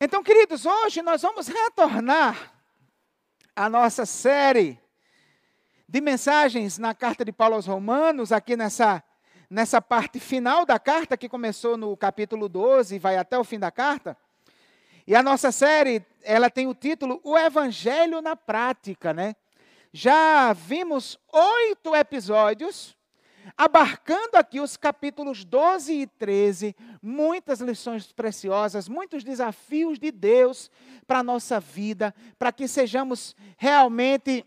Então, queridos, hoje nós vamos retornar à nossa série de mensagens na carta de Paulo aos Romanos, aqui nessa, nessa parte final da carta, que começou no capítulo 12 e vai até o fim da carta. E a nossa série, ela tem o título O Evangelho na Prática, né? Já vimos oito episódios abarcando aqui os capítulos 12 e 13, muitas lições preciosas, muitos desafios de Deus para a nossa vida, para que sejamos realmente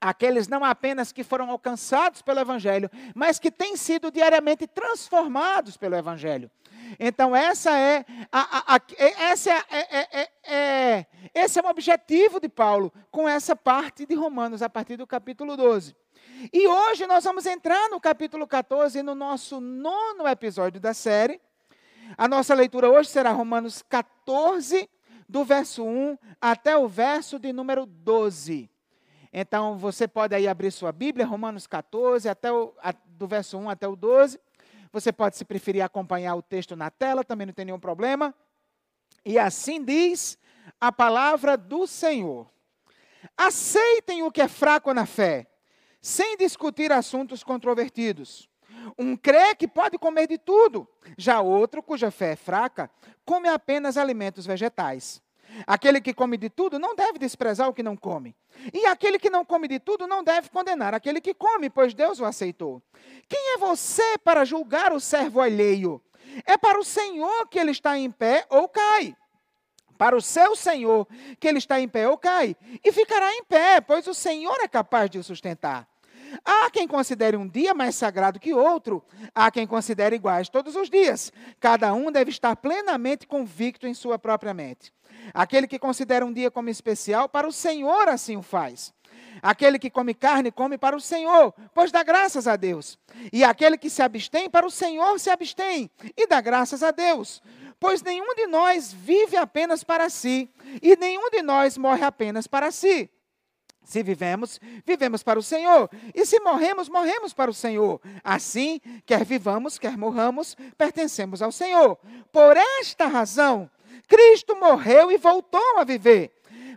aqueles não apenas que foram alcançados pelo Evangelho, mas que têm sido diariamente transformados pelo Evangelho. Então, essa é, a, a, a, essa é, é, é, é, esse é o objetivo de Paulo com essa parte de Romanos, a partir do capítulo 12. E hoje nós vamos entrar no capítulo 14, no nosso nono episódio da série. A nossa leitura hoje será Romanos 14, do verso 1 até o verso de número 12. Então você pode aí abrir sua Bíblia, Romanos 14, até o, a, do verso 1 até o 12. Você pode, se preferir, acompanhar o texto na tela, também não tem nenhum problema. E assim diz a palavra do Senhor. Aceitem o que é fraco na fé sem discutir assuntos controvertidos. Um crê que pode comer de tudo, já outro, cuja fé é fraca, come apenas alimentos vegetais. Aquele que come de tudo não deve desprezar o que não come. E aquele que não come de tudo não deve condenar aquele que come, pois Deus o aceitou. Quem é você para julgar o servo alheio? É para o Senhor que ele está em pé ou cai. Para o seu Senhor que ele está em pé ou cai. E ficará em pé, pois o Senhor é capaz de o sustentar. Há quem considere um dia mais sagrado que outro, há quem considere iguais todos os dias. Cada um deve estar plenamente convicto em sua própria mente. Aquele que considera um dia como especial, para o Senhor assim o faz. Aquele que come carne, come para o Senhor, pois dá graças a Deus. E aquele que se abstém, para o Senhor se abstém, e dá graças a Deus. Pois nenhum de nós vive apenas para si, e nenhum de nós morre apenas para si. Se vivemos, vivemos para o Senhor. E se morremos, morremos para o Senhor. Assim, quer vivamos, quer morramos, pertencemos ao Senhor. Por esta razão, Cristo morreu e voltou a viver,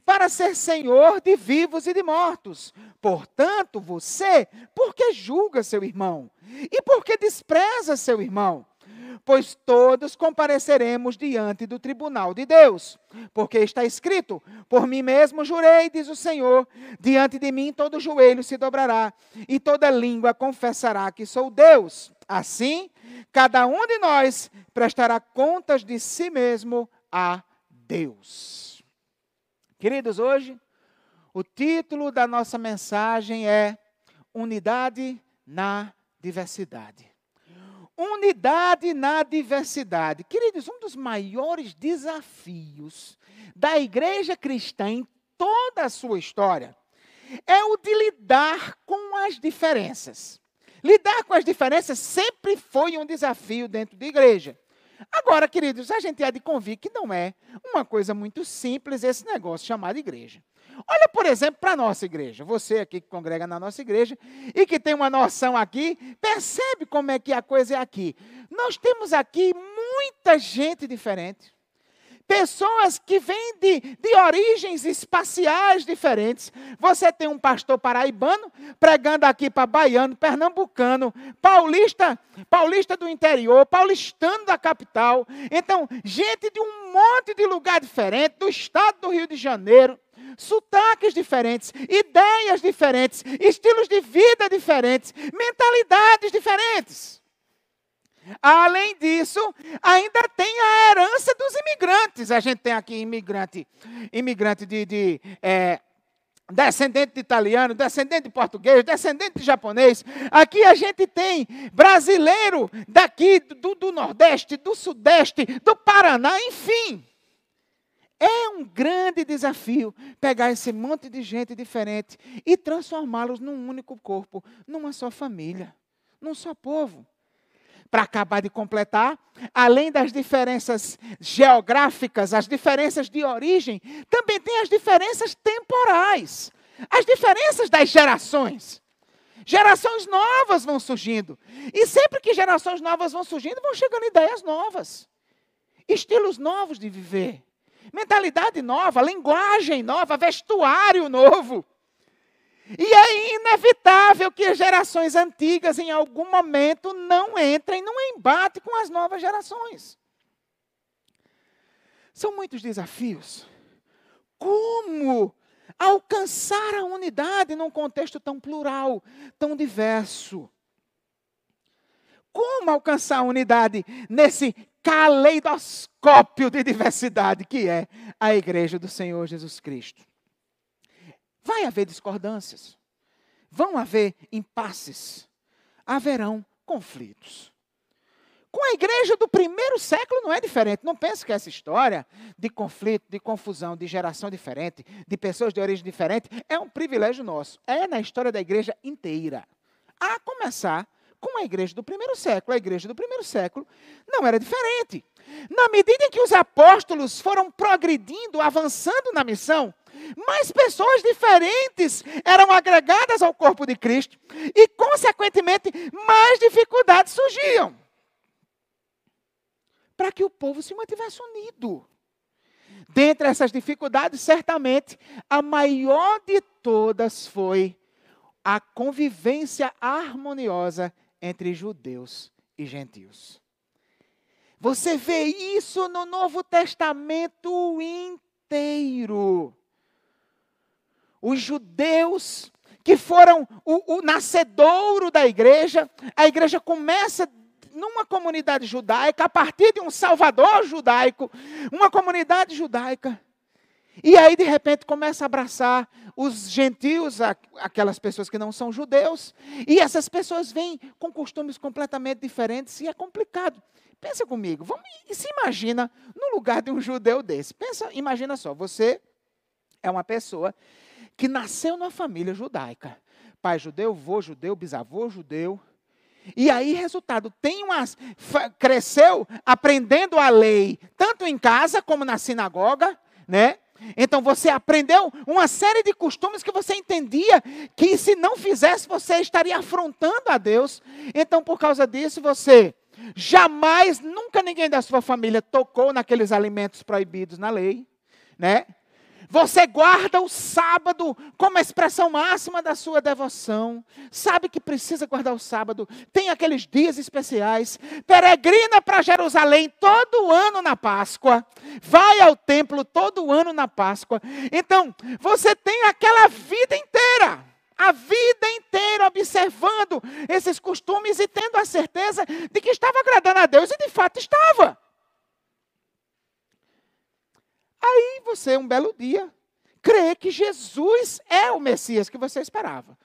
para ser Senhor de vivos e de mortos. Portanto, você, por que julga seu irmão? E por que despreza seu irmão? Pois todos compareceremos diante do tribunal de Deus. Porque está escrito: Por mim mesmo jurei, diz o Senhor, diante de mim todo joelho se dobrará e toda língua confessará que sou Deus. Assim, cada um de nós prestará contas de si mesmo a Deus. Queridos, hoje o título da nossa mensagem é Unidade na Diversidade. Unidade na diversidade. Queridos, um dos maiores desafios da igreja cristã em toda a sua história é o de lidar com as diferenças. Lidar com as diferenças sempre foi um desafio dentro da igreja. Agora, queridos, a gente há de convir que não é uma coisa muito simples esse negócio chamado igreja. Olha, por exemplo, para a nossa igreja. Você aqui que congrega na nossa igreja e que tem uma noção aqui, percebe como é que a coisa é aqui. Nós temos aqui muita gente diferente. Pessoas que vêm de, de origens espaciais diferentes. Você tem um pastor paraibano pregando aqui para baiano, pernambucano, paulista, paulista do interior, paulistano da capital. Então, gente de um monte de lugar diferente, do estado do Rio de Janeiro sotaques diferentes, ideias diferentes, estilos de vida diferentes, mentalidades diferentes. Além disso, ainda tem a herança dos imigrantes. A gente tem aqui imigrante, imigrante de, de é, descendente de italiano, descendente de português, descendente de japonês. Aqui a gente tem brasileiro daqui do, do Nordeste, do Sudeste, do Paraná, enfim. É um grande desafio pegar esse monte de gente diferente e transformá-los num único corpo, numa só família, num só povo. Para acabar de completar, além das diferenças geográficas, as diferenças de origem, também tem as diferenças temporais, as diferenças das gerações. Gerações novas vão surgindo. E sempre que gerações novas vão surgindo, vão chegando ideias novas, estilos novos de viver mentalidade nova, linguagem nova, vestuário novo. E é inevitável que as gerações antigas, em algum momento, não entrem num embate com as novas gerações. São muitos desafios. Como alcançar a unidade num contexto tão plural, tão diverso? Como alcançar a unidade nesse caleidoscópio de diversidade que é a igreja do Senhor Jesus Cristo? Vai haver discordâncias, vão haver impasses, haverão conflitos. Com a igreja do primeiro século não é diferente. Não pense que essa história de conflito, de confusão, de geração diferente, de pessoas de origem diferente, é um privilégio nosso. É na história da igreja inteira. A começar com a igreja do primeiro século. A igreja do primeiro século não era diferente. Na medida em que os apóstolos foram progredindo, avançando na missão, mais pessoas diferentes eram agregadas ao corpo de Cristo e, consequentemente, mais dificuldades surgiam para que o povo se mantivesse unido. Dentre essas dificuldades, certamente, a maior de todas foi a convivência harmoniosa entre judeus e gentios. Você vê isso no Novo Testamento inteiro os judeus que foram o, o nascedouro da igreja, a igreja começa numa comunidade judaica, a partir de um salvador judaico, uma comunidade judaica. E aí, de repente, começa a abraçar os gentios, aquelas pessoas que não são judeus, e essas pessoas vêm com costumes completamente diferentes, e é complicado. Pensa comigo, vamos, se imagina no lugar de um judeu desse. Pensa, imagina só, você é uma pessoa que nasceu numa família judaica. Pai judeu, vô judeu, bisavô judeu. E aí, resultado, tem umas. Cresceu aprendendo a lei, tanto em casa como na sinagoga, né? Então você aprendeu uma série de costumes que você entendia que se não fizesse você estaria afrontando a Deus. Então, por causa disso, você jamais, nunca ninguém da sua família tocou naqueles alimentos proibidos na lei, né? Você guarda o sábado como a expressão máxima da sua devoção. Sabe que precisa guardar o sábado. Tem aqueles dias especiais. Peregrina para Jerusalém todo ano na Páscoa. Vai ao templo todo ano na Páscoa. Então, você tem aquela vida inteira. A vida inteira observando esses costumes e tendo a certeza de que estava agradando a Deus e de fato estava. Aí você, um belo dia, crê que Jesus é o Messias que você esperava.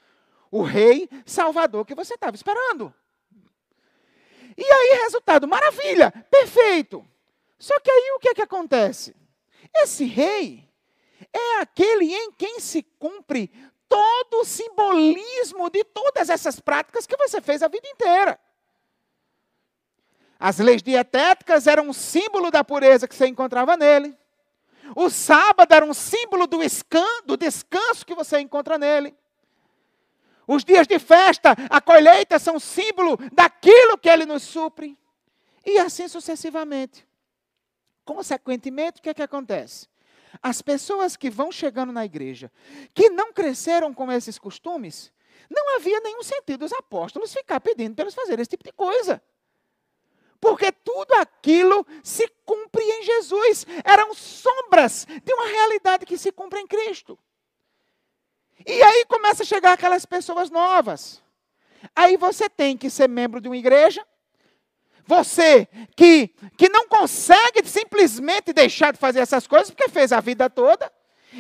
O Rei Salvador que você estava esperando. E aí, resultado, maravilha, perfeito. Só que aí o que, é que acontece? Esse rei é aquele em quem se cumpre todo o simbolismo de todas essas práticas que você fez a vida inteira. As leis dietéticas eram um símbolo da pureza que você encontrava nele. O sábado era um símbolo do, do descanso que você encontra nele. Os dias de festa, a colheita são símbolo daquilo que ele nos supre. E assim sucessivamente. Consequentemente, o que é que acontece? As pessoas que vão chegando na igreja, que não cresceram com esses costumes, não havia nenhum sentido os apóstolos ficar pedindo para eles fazerem esse tipo de coisa porque tudo aquilo se cumpre em Jesus. Eram sombras de uma realidade que se cumpre em Cristo. E aí começa a chegar aquelas pessoas novas. Aí você tem que ser membro de uma igreja. Você que, que não consegue simplesmente deixar de fazer essas coisas, porque fez a vida toda,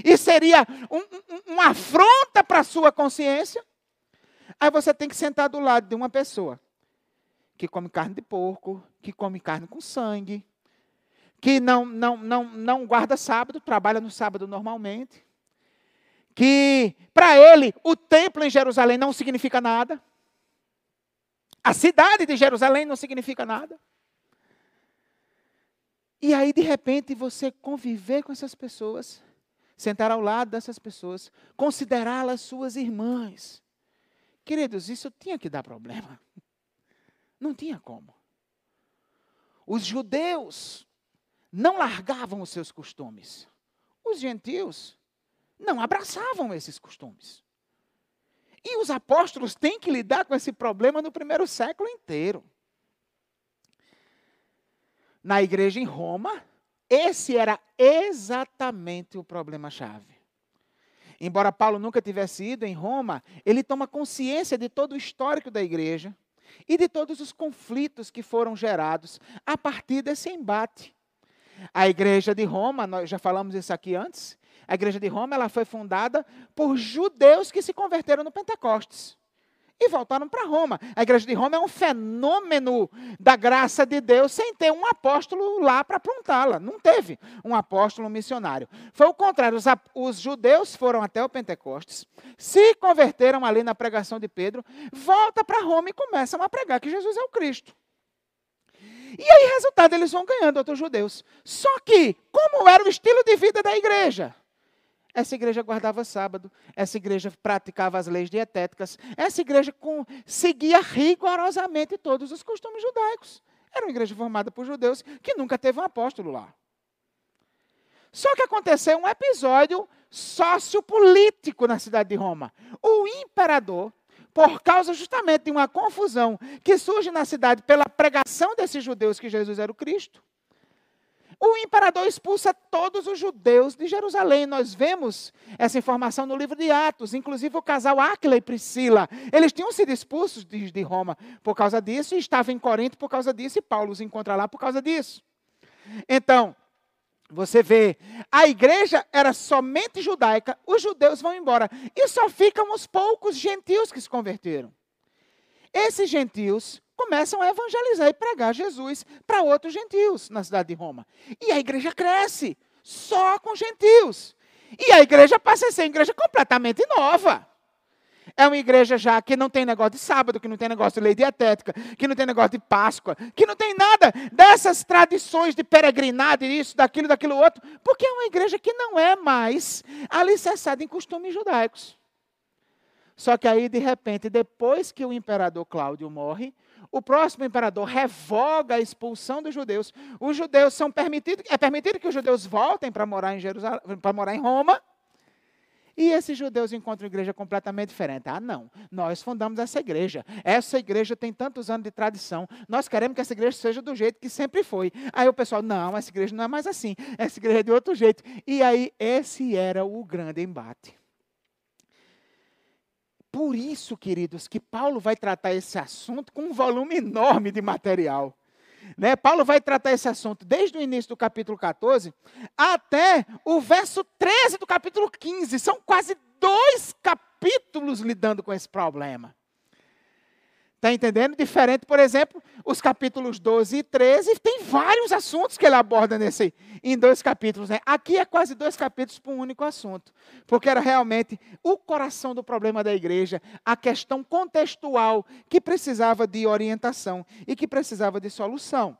e seria um, um, uma afronta para a sua consciência. Aí você tem que sentar do lado de uma pessoa que come carne de porco, que come carne com sangue, que não, não, não, não guarda sábado, trabalha no sábado normalmente, que para ele o templo em Jerusalém não significa nada, a cidade de Jerusalém não significa nada. E aí, de repente, você conviver com essas pessoas, sentar ao lado dessas pessoas, considerá-las suas irmãs. Queridos, isso tinha que dar problema. Não tinha como. Os judeus não largavam os seus costumes. Os gentios não abraçavam esses costumes. E os apóstolos têm que lidar com esse problema no primeiro século inteiro. Na igreja em Roma, esse era exatamente o problema-chave. Embora Paulo nunca tivesse ido em Roma, ele toma consciência de todo o histórico da igreja e de todos os conflitos que foram gerados a partir desse embate. A igreja de Roma, nós já falamos isso aqui antes, a igreja de Roma ela foi fundada por judeus que se converteram no Pentecostes e voltaram para Roma. A igreja de Roma é um fenômeno da graça de Deus sem ter um apóstolo lá para apontá-la. Não teve um apóstolo missionário. Foi o contrário. Os, os, judeus foram até o Pentecostes, se converteram ali na pregação de Pedro, volta para Roma e começam a pregar que Jesus é o Cristo. E aí, resultado, eles vão ganhando outros judeus. Só que, como era o estilo de vida da igreja? Essa igreja guardava sábado, essa igreja praticava as leis dietéticas, essa igreja com, seguia rigorosamente todos os costumes judaicos. Era uma igreja formada por judeus que nunca teve um apóstolo lá. Só que aconteceu um episódio sociopolítico na cidade de Roma. O imperador, por causa justamente de uma confusão que surge na cidade pela pregação desses judeus que Jesus era o Cristo, o imperador expulsa todos os judeus de Jerusalém. Nós vemos essa informação no livro de Atos. Inclusive o casal Áquila e Priscila. Eles tinham sido expulsos de, de Roma por causa disso e estavam em Corinto por causa disso. E Paulo os encontra lá por causa disso. Então, você vê, a igreja era somente judaica, os judeus vão embora. E só ficam os poucos gentios que se converteram. Esses gentios começam a evangelizar e pregar Jesus para outros gentios na cidade de Roma. E a igreja cresce só com gentios. E a igreja passa a ser uma igreja completamente nova. É uma igreja já que não tem negócio de sábado, que não tem negócio de lei dietética, que não tem negócio de Páscoa, que não tem nada dessas tradições de peregrinado, isso, daquilo, daquilo outro, porque é uma igreja que não é mais alicerçada em costumes judaicos. Só que aí, de repente, depois que o imperador Cláudio morre, o próximo imperador revoga a expulsão dos judeus. Os judeus são permitidos, é permitido que os judeus voltem para morar em Jerusalém, para morar em Roma. E esses judeus encontram uma igreja completamente diferente. Ah, não, nós fundamos essa igreja. Essa igreja tem tantos anos de tradição. Nós queremos que essa igreja seja do jeito que sempre foi. Aí o pessoal, não, essa igreja não é mais assim. Essa igreja é de outro jeito. E aí, esse era o grande embate. Por isso, queridos, que Paulo vai tratar esse assunto com um volume enorme de material. Né? Paulo vai tratar esse assunto desde o início do capítulo 14 até o verso 13 do capítulo 15. São quase dois capítulos lidando com esse problema. Está entendendo? Diferente, por exemplo, os capítulos 12 e 13, tem vários assuntos que ele aborda nesse, em dois capítulos. Né? Aqui é quase dois capítulos para um único assunto, porque era realmente o coração do problema da igreja, a questão contextual que precisava de orientação e que precisava de solução.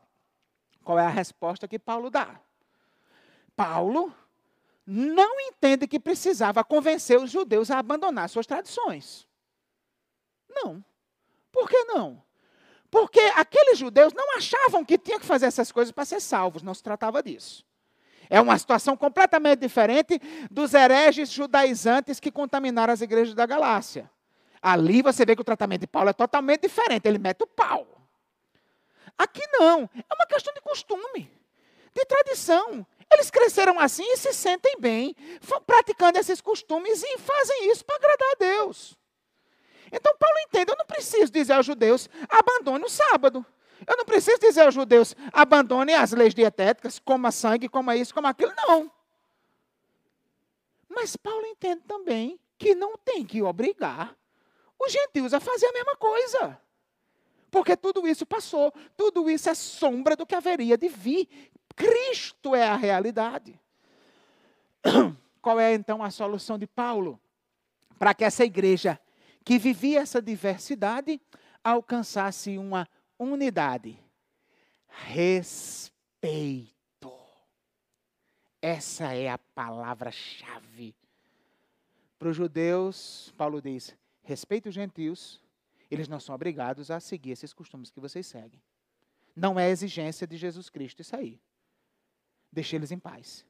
Qual é a resposta que Paulo dá? Paulo não entende que precisava convencer os judeus a abandonar suas tradições. Não. Por que não? Porque aqueles judeus não achavam que tinha que fazer essas coisas para ser salvos, não se tratava disso. É uma situação completamente diferente dos hereges judaizantes que contaminaram as igrejas da Galácia. Ali você vê que o tratamento de Paulo é totalmente diferente, ele mete o pau. Aqui não, é uma questão de costume, de tradição. Eles cresceram assim e se sentem bem, praticando esses costumes e fazem isso para agradar a Deus. Então Paulo entende, eu não preciso dizer aos judeus, abandone o sábado. Eu não preciso dizer aos judeus, abandone as leis dietéticas, coma sangue, coma isso, coma aquilo. Não. Mas Paulo entende também que não tem que obrigar os gentios a fazer a mesma coisa. Porque tudo isso passou, tudo isso é sombra do que haveria de vir. Cristo é a realidade. Qual é então a solução de Paulo? Para que essa igreja que vivia essa diversidade alcançasse uma unidade. Respeito. Essa é a palavra-chave. Para os judeus, Paulo diz: respeite os gentios, eles não são obrigados a seguir esses costumes que vocês seguem. Não é exigência de Jesus Cristo isso aí. deixe eles em paz.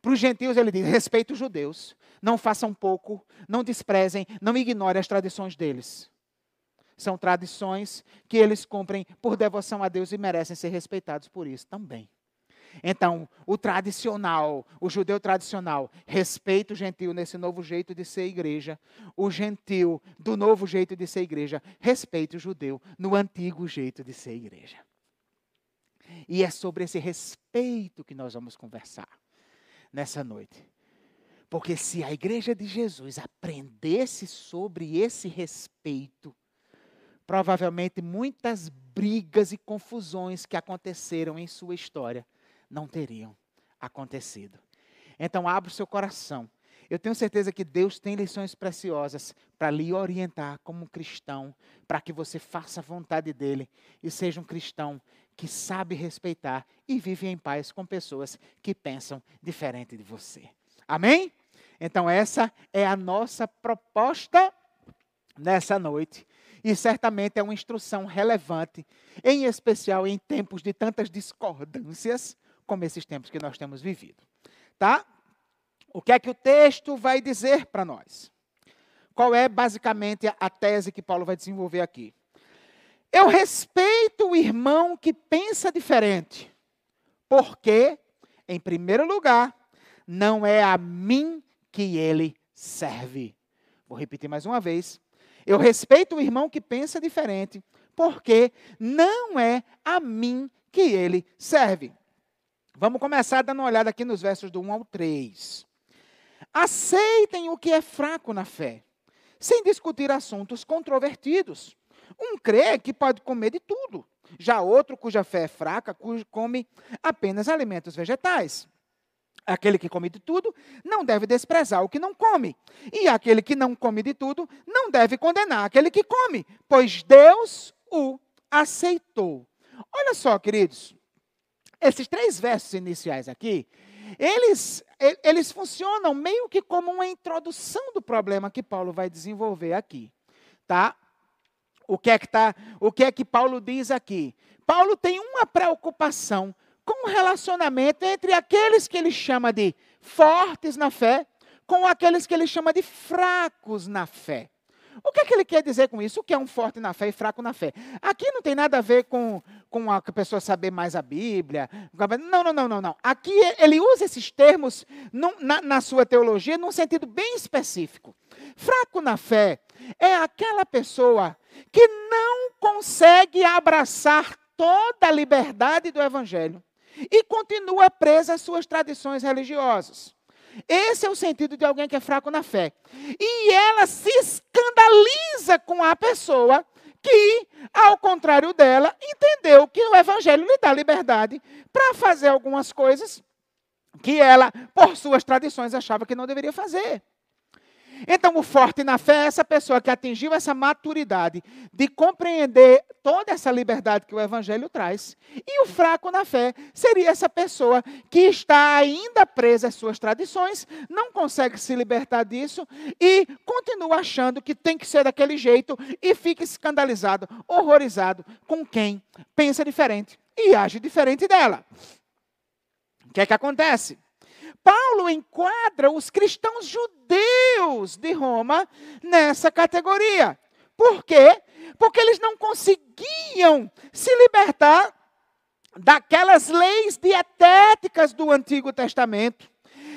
Para os gentios, ele diz: respeite os judeus, não façam pouco, não desprezem, não ignorem as tradições deles. São tradições que eles cumprem por devoção a Deus e merecem ser respeitados por isso também. Então, o tradicional, o judeu tradicional, respeita o gentil nesse novo jeito de ser igreja. O gentil, do novo jeito de ser igreja, respeita o judeu no antigo jeito de ser igreja. E é sobre esse respeito que nós vamos conversar nessa noite. Porque se a igreja de Jesus aprendesse sobre esse respeito, provavelmente muitas brigas e confusões que aconteceram em sua história não teriam acontecido. Então, abra o seu coração. Eu tenho certeza que Deus tem lições preciosas para lhe orientar como cristão, para que você faça a vontade dele e seja um cristão que sabe respeitar e vive em paz com pessoas que pensam diferente de você. Amém? Então, essa é a nossa proposta nessa noite. E certamente é uma instrução relevante, em especial em tempos de tantas discordâncias como esses tempos que nós temos vivido. Tá? O que é que o texto vai dizer para nós? Qual é basicamente a tese que Paulo vai desenvolver aqui? Eu respeito o irmão que pensa diferente, porque, em primeiro lugar, não é a mim que ele serve. Vou repetir mais uma vez. Eu respeito o irmão que pensa diferente, porque não é a mim que ele serve. Vamos começar dando uma olhada aqui nos versos do 1 ao 3. Aceitem o que é fraco na fé, sem discutir assuntos controvertidos. Um crê que pode comer de tudo, já outro cuja fé é fraca come apenas alimentos vegetais. Aquele que come de tudo não deve desprezar o que não come. E aquele que não come de tudo não deve condenar aquele que come, pois Deus o aceitou. Olha só, queridos, esses três versos iniciais aqui, eles, eles funcionam meio que como uma introdução do problema que Paulo vai desenvolver aqui. Tá? O que é que, tá, o que, é que Paulo diz aqui? Paulo tem uma preocupação com o relacionamento entre aqueles que ele chama de fortes na fé, com aqueles que ele chama de fracos na fé. O que, é que ele quer dizer com isso? O que é um forte na fé e fraco na fé? Aqui não tem nada a ver com, com a pessoa saber mais a Bíblia. Não, não, não, não, não. Aqui ele usa esses termos na, na sua teologia num sentido bem específico. Fraco na fé é aquela pessoa que não consegue abraçar toda a liberdade do Evangelho e continua presa às suas tradições religiosas. Esse é o sentido de alguém que é fraco na fé. E ela se escandaliza com a pessoa que, ao contrário dela, entendeu que o Evangelho lhe dá liberdade para fazer algumas coisas que ela, por suas tradições, achava que não deveria fazer. Então, o forte na fé é essa pessoa que atingiu essa maturidade de compreender toda essa liberdade que o Evangelho traz. E o fraco na fé seria essa pessoa que está ainda presa às suas tradições, não consegue se libertar disso e continua achando que tem que ser daquele jeito e fica escandalizado, horrorizado com quem pensa diferente e age diferente dela. O que é que acontece? Paulo enquadra os cristãos judeus de Roma nessa categoria. Por quê? Porque eles não conseguiam se libertar daquelas leis dietéticas do Antigo Testamento.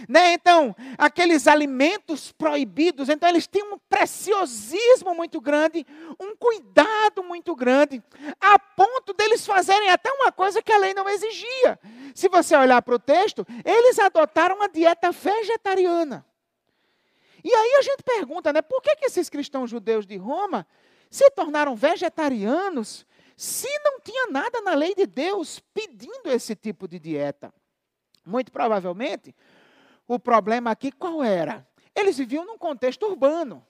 Né? Então, aqueles alimentos proibidos, então eles têm um preciosismo muito grande, um cuidado muito grande, a ponto deles fazerem até uma coisa que a lei não exigia. Se você olhar para o texto, eles adotaram uma dieta vegetariana. E aí a gente pergunta, né, por que, que esses cristãos judeus de Roma se tornaram vegetarianos se não tinha nada na lei de Deus pedindo esse tipo de dieta? Muito provavelmente o problema aqui qual era? Eles viviam num contexto urbano.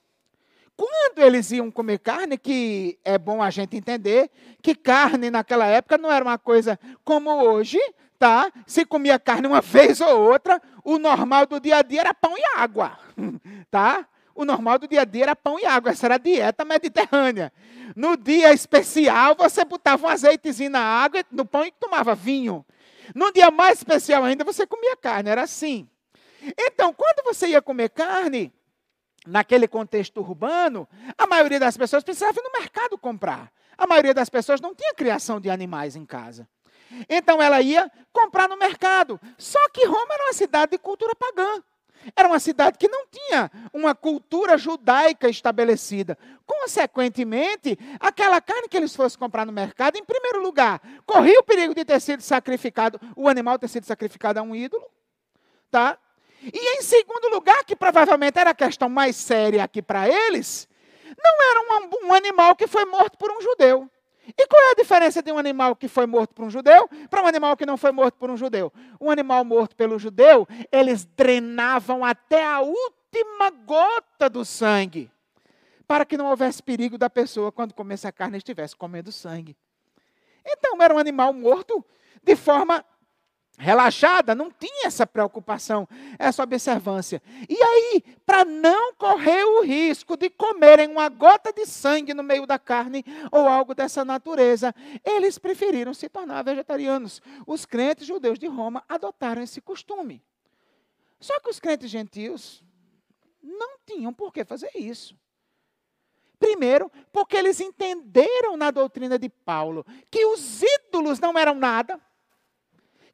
Quando eles iam comer carne, que é bom a gente entender que carne naquela época não era uma coisa como hoje, tá? Se comia carne uma vez ou outra, o normal do dia a dia era pão e água, tá? O normal do dia a dia era pão e água, essa era a dieta mediterrânea. No dia especial, você botava um azeitezinho na água, no pão e tomava vinho. No dia mais especial ainda, você comia carne, era assim. Então, quando você ia comer carne, naquele contexto urbano, a maioria das pessoas precisava ir no mercado comprar. A maioria das pessoas não tinha criação de animais em casa. Então ela ia comprar no mercado. Só que Roma era uma cidade de cultura pagã. Era uma cidade que não tinha uma cultura judaica estabelecida. Consequentemente, aquela carne que eles fossem comprar no mercado, em primeiro lugar, corria o perigo de ter sido sacrificado, o animal ter sido sacrificado a um ídolo, tá? E em segundo lugar, que provavelmente era a questão mais séria aqui para eles, não era um, um, animal que foi morto por um judeu. E qual é a diferença de um animal que foi morto por um judeu para um animal que não foi morto por um judeu? Um animal morto pelo judeu, eles drenavam até a última gota do sangue, para que não houvesse perigo da pessoa, quando comesse a carne, estivesse comendo sangue. Então, era um animal morto de forma relaxada, não tinha essa preocupação, essa observância. E aí, para não correr o risco de comerem uma gota de sangue no meio da carne ou algo dessa natureza, eles preferiram se tornar vegetarianos. Os crentes judeus de Roma adotaram esse costume. Só que os crentes gentios não tinham por que fazer isso. Primeiro, porque eles entenderam na doutrina de Paulo que os ídolos não eram nada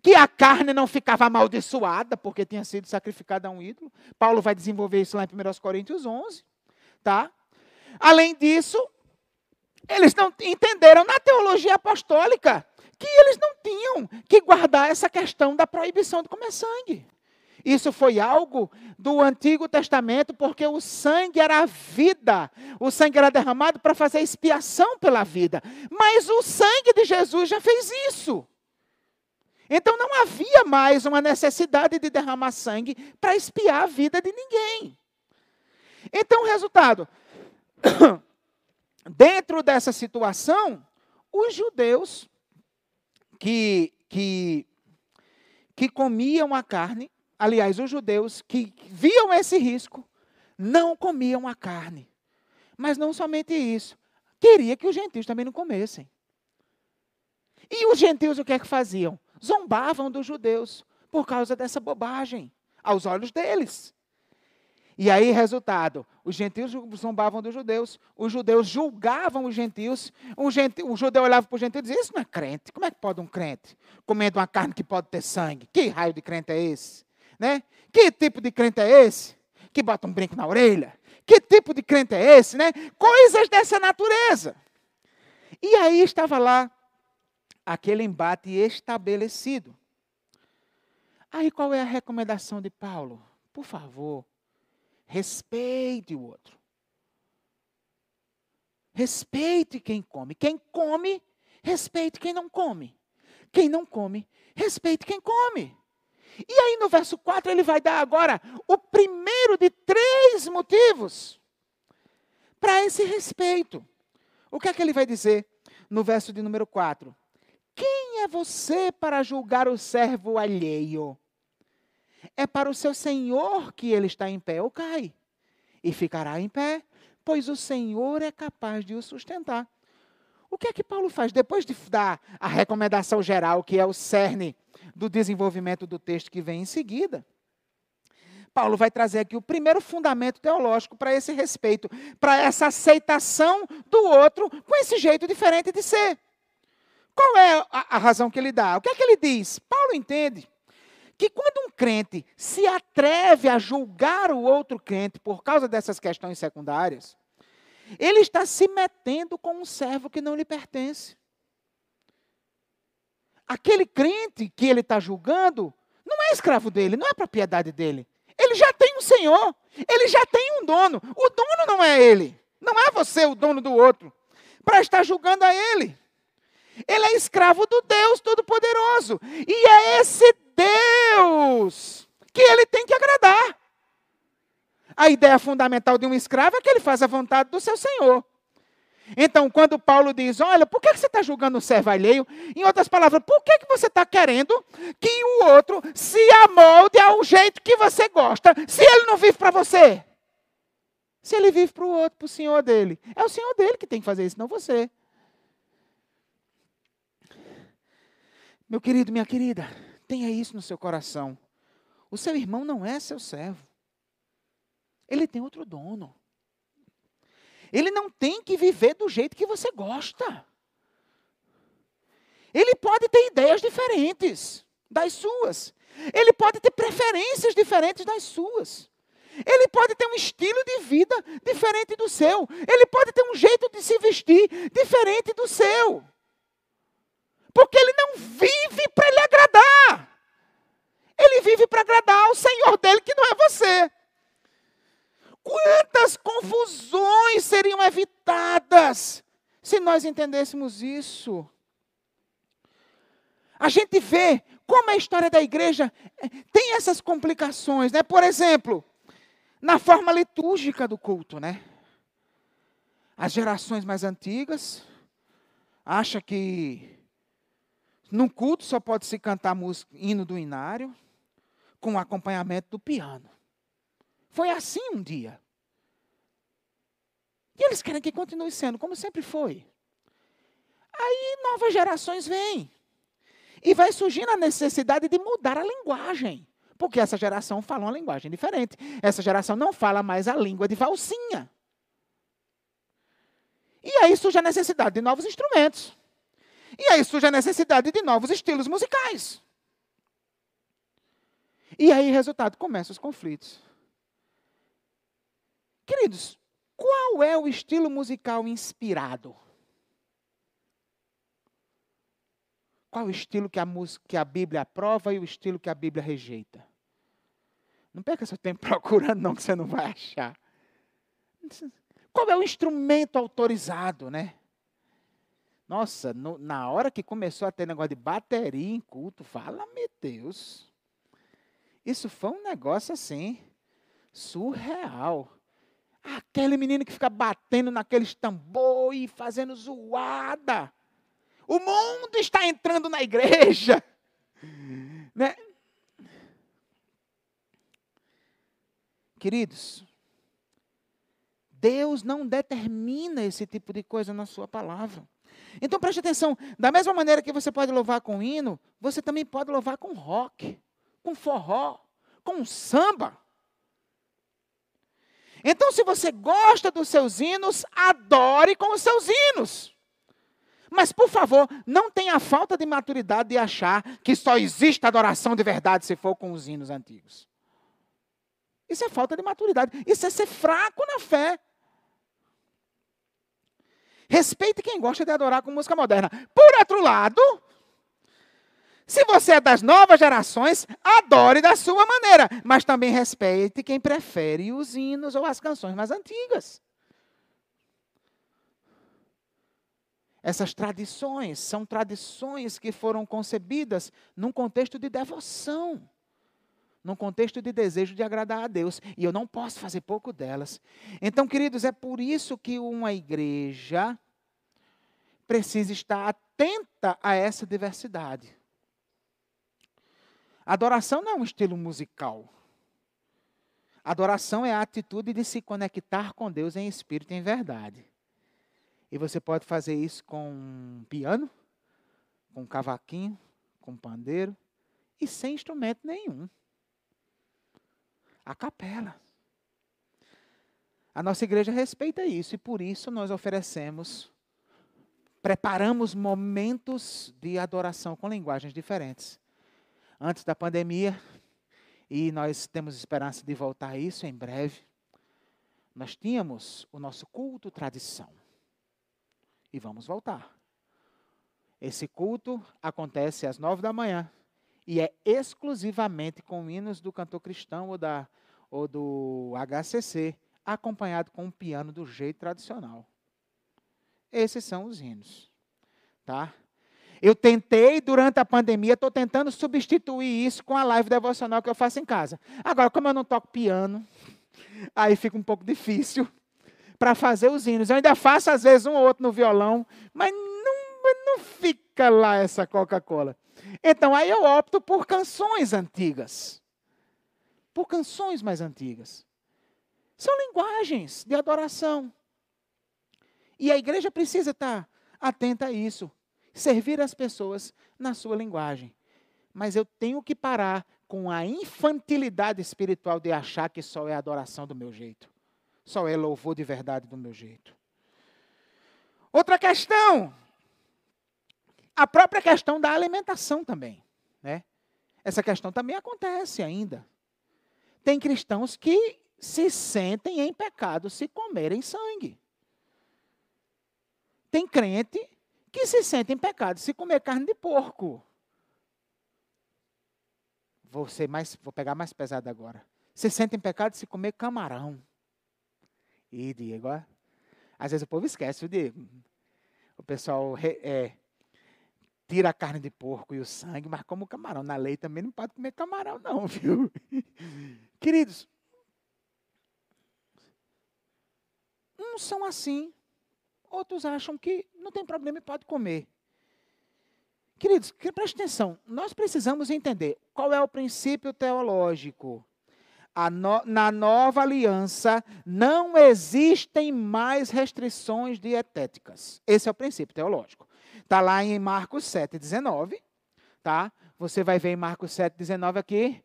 que a carne não ficava amaldiçoada porque tinha sido sacrificada a um ídolo. Paulo vai desenvolver isso lá em 1 Coríntios 11, tá? Além disso, eles não entenderam na teologia apostólica que eles não tinham que guardar essa questão da proibição de comer sangue. Isso foi algo do Antigo Testamento, porque o sangue era a vida. O sangue era derramado para fazer expiação pela vida. Mas o sangue de Jesus já fez isso. Então não havia mais uma necessidade de derramar sangue para espiar a vida de ninguém. Então, resultado: dentro dessa situação, os judeus que, que, que comiam a carne, aliás, os judeus que viam esse risco, não comiam a carne. Mas não somente isso, queria que os gentios também não comessem. E os gentios o que é que faziam? Zombavam dos judeus por causa dessa bobagem, aos olhos deles. E aí, resultado, os gentios zombavam dos judeus, os judeus julgavam os gentios, o, gentil, o judeu olhava para o gentio e dizia, isso não é crente, como é que pode um crente comendo uma carne que pode ter sangue? Que raio de crente é esse? Né? Que tipo de crente é esse? Que bota um brinco na orelha? Que tipo de crente é esse? Né? Coisas dessa natureza. E aí estava lá aquele embate estabelecido. Aí qual é a recomendação de Paulo? Por favor, respeite o outro. Respeite quem come. Quem come, respeite quem não come. Quem não come, respeite quem come. E aí no verso 4 ele vai dar agora o primeiro de três motivos para esse respeito. O que é que ele vai dizer no verso de número 4? Quem é você para julgar o servo alheio? É para o seu senhor que ele está em pé ou cai, e ficará em pé, pois o Senhor é capaz de o sustentar. O que é que Paulo faz? Depois de dar a recomendação geral, que é o cerne do desenvolvimento do texto que vem em seguida, Paulo vai trazer aqui o primeiro fundamento teológico para esse respeito, para essa aceitação do outro com esse jeito diferente de ser. Qual é a, a razão que ele dá? O que é que ele diz? Paulo entende que quando um crente se atreve a julgar o outro crente por causa dessas questões secundárias, ele está se metendo com um servo que não lhe pertence. Aquele crente que ele está julgando não é escravo dele, não é propriedade dele. Ele já tem um senhor, ele já tem um dono. O dono não é ele, não é você o dono do outro, para estar julgando a ele. Ele é escravo do Deus Todo-Poderoso. E é esse Deus que ele tem que agradar. A ideia fundamental de um escravo é que ele faz a vontade do seu senhor. Então, quando Paulo diz, olha, por que você está julgando o servo alheio? Em outras palavras, por que você está querendo que o outro se amolde ao jeito que você gosta, se ele não vive para você? Se ele vive para o outro, para o senhor dele. É o senhor dele que tem que fazer isso, não você. Meu querido, minha querida, tenha isso no seu coração. O seu irmão não é seu servo. Ele tem outro dono. Ele não tem que viver do jeito que você gosta. Ele pode ter ideias diferentes das suas. Ele pode ter preferências diferentes das suas. Ele pode ter um estilo de vida diferente do seu. Ele pode ter um jeito de se vestir diferente do seu. Porque ele não vive para lhe agradar. Ele vive para agradar ao Senhor dele, que não é você. Quantas confusões seriam evitadas se nós entendêssemos isso? A gente vê como a história da igreja eh, tem essas complicações, né? Por exemplo, na forma litúrgica do culto, né? As gerações mais antigas acham que num culto só pode se cantar música, hino do inário com acompanhamento do piano. Foi assim um dia. E eles querem que continue sendo como sempre foi. Aí novas gerações vêm. E vai surgindo a necessidade de mudar a linguagem. Porque essa geração fala uma linguagem diferente. Essa geração não fala mais a língua de valsinha. E aí surge a necessidade de novos instrumentos. E aí surge a necessidade de novos estilos musicais. E aí, resultado, começam os conflitos. Queridos, qual é o estilo musical inspirado? Qual o estilo que a, música, que a Bíblia aprova e o estilo que a Bíblia rejeita? Não perca seu tempo procurando, não, que você não vai achar. Qual é o instrumento autorizado, né? Nossa, no, na hora que começou a ter negócio de bateria em culto, fala-me Deus. Isso foi um negócio assim, surreal. Aquele menino que fica batendo naqueles tambor e fazendo zoada. O mundo está entrando na igreja. Né? Queridos, Deus não determina esse tipo de coisa na sua palavra. Então preste atenção, da mesma maneira que você pode louvar com hino, você também pode louvar com rock, com forró, com samba. Então, se você gosta dos seus hinos, adore com os seus hinos. Mas, por favor, não tenha falta de maturidade de achar que só existe adoração de verdade se for com os hinos antigos. Isso é falta de maturidade. Isso é ser fraco na fé. Respeite quem gosta de adorar com música moderna. Por outro lado, se você é das novas gerações, adore da sua maneira, mas também respeite quem prefere os hinos ou as canções mais antigas. Essas tradições são tradições que foram concebidas num contexto de devoção num contexto de desejo de agradar a Deus, e eu não posso fazer pouco delas. Então, queridos, é por isso que uma igreja precisa estar atenta a essa diversidade. Adoração não é um estilo musical. Adoração é a atitude de se conectar com Deus em espírito e em verdade. E você pode fazer isso com piano, com cavaquinho, com pandeiro e sem instrumento nenhum a capela. A nossa igreja respeita isso e por isso nós oferecemos, preparamos momentos de adoração com linguagens diferentes. Antes da pandemia, e nós temos esperança de voltar a isso em breve, nós tínhamos o nosso culto tradição. E vamos voltar. Esse culto acontece às nove da manhã e é exclusivamente com hinos do cantor cristão ou, da, ou do HCC, acompanhado com um piano do jeito tradicional. Esses são os hinos. Tá? Eu tentei, durante a pandemia, estou tentando substituir isso com a live devocional que eu faço em casa. Agora, como eu não toco piano, aí fica um pouco difícil para fazer os hinos. Eu ainda faço, às vezes, um ou outro no violão, mas não, não fica lá essa Coca-Cola. Então aí eu opto por canções antigas. Por canções mais antigas. São linguagens de adoração. E a igreja precisa estar atenta a isso. servir as pessoas na sua linguagem. Mas eu tenho que parar com a infantilidade espiritual de achar que só é adoração do meu jeito. Só é louvor de verdade do meu jeito. Outra questão. A própria questão da alimentação também. Né? Essa questão também acontece ainda. Tem cristãos que se sentem em pecado se comerem sangue. Tem crente que se sente em pecado se comer carne de porco. Vou, ser mais, vou pegar mais pesado agora. Se sente em pecado se comer camarão. E Diego, às vezes o povo esquece, viu, Diego? O pessoal é, tira a carne de porco e o sangue, mas como camarão. Na lei também não pode comer camarão, não, viu? Queridos, uns são assim, outros acham que não tem problema e pode comer. Queridos, preste atenção, nós precisamos entender qual é o princípio teológico. No, na nova aliança não existem mais restrições dietéticas. Esse é o princípio teológico. Está lá em Marcos 7, 19. Tá? Você vai ver em Marcos 7, 19 aqui.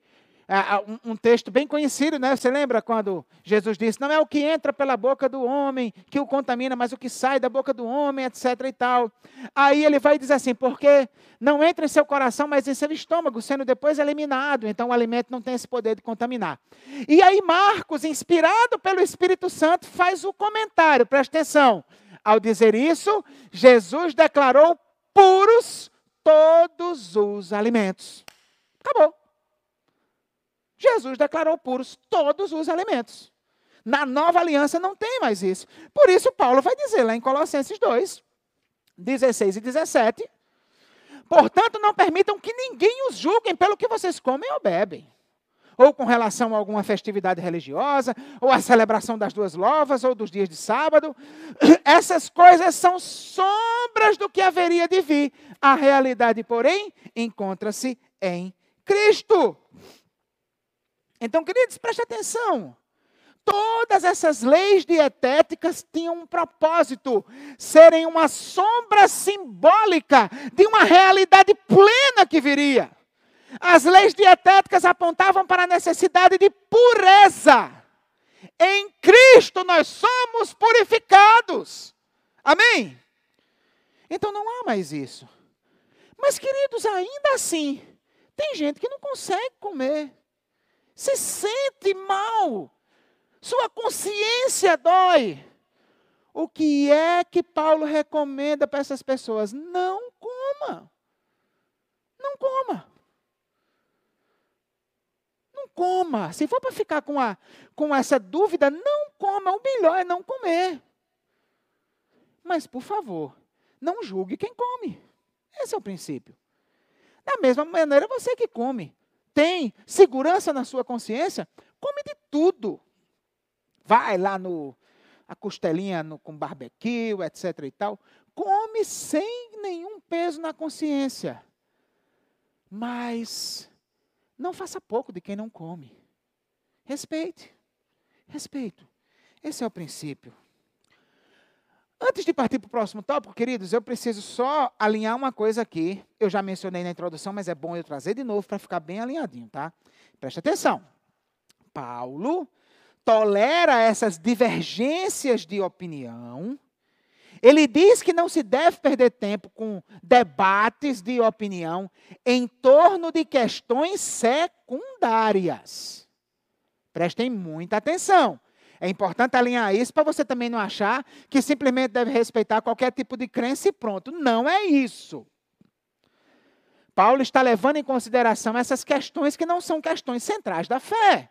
É, um, um, texto bem conhecido, né? Você lembra quando Jesus disse: Não é o que entra pela boca do homem que o contamina, mas o que sai da boca do homem, etc. e tal. Aí ele vai dizer assim: Porque não entra em seu coração, mas em seu estômago, sendo depois eliminado. Então o alimento não tem esse poder de contaminar. E aí Marcos, inspirado pelo Espírito Santo, faz o comentário, presta atenção. Ao dizer isso, Jesus declarou puros todos os alimentos. Acabou. Jesus declarou puros todos os alimentos. Na nova aliança não tem mais isso. Por isso, Paulo vai dizer lá em Colossenses 2, 16 e 17: Portanto, não permitam que ninguém os julguem pelo que vocês comem ou bebem, ou com relação a alguma festividade religiosa, ou a celebração das duas lovas, ou dos dias de sábado. Essas coisas são sombras do que haveria de vir. A realidade, porém, encontra-se em Cristo. Então, queridos, preste atenção. Todas essas leis dietéticas tinham um propósito: serem uma sombra simbólica de uma realidade plena que viria. As leis dietéticas apontavam para a necessidade de pureza. Em Cristo nós somos purificados. Amém? Então não há mais isso. Mas, queridos, ainda assim, tem gente que não consegue comer se sente mal, sua consciência dói. O que é que Paulo recomenda para essas pessoas? Não coma. Não coma. Não coma. Se for para ficar com, a, com essa dúvida, não coma. O melhor é não comer. Mas, por favor, não julgue quem come. Esse é o princípio. Da mesma maneira, você que come tem segurança na sua consciência, come de tudo. Vai lá no a costelinha no, com barbecue, etc e tal, come sem nenhum peso na consciência. Mas não faça pouco de quem não come. Respeite. Respeito. Esse é o princípio. Antes de partir para o próximo tópico, queridos, eu preciso só alinhar uma coisa aqui. Eu já mencionei na introdução, mas é bom eu trazer de novo para ficar bem alinhadinho, tá? Preste atenção. Paulo tolera essas divergências de opinião. Ele diz que não se deve perder tempo com debates de opinião em torno de questões secundárias. Prestem muita atenção. É importante alinhar isso para você também não achar que simplesmente deve respeitar qualquer tipo de crença e pronto. Não é isso. Paulo está levando em consideração essas questões que não são questões centrais da fé.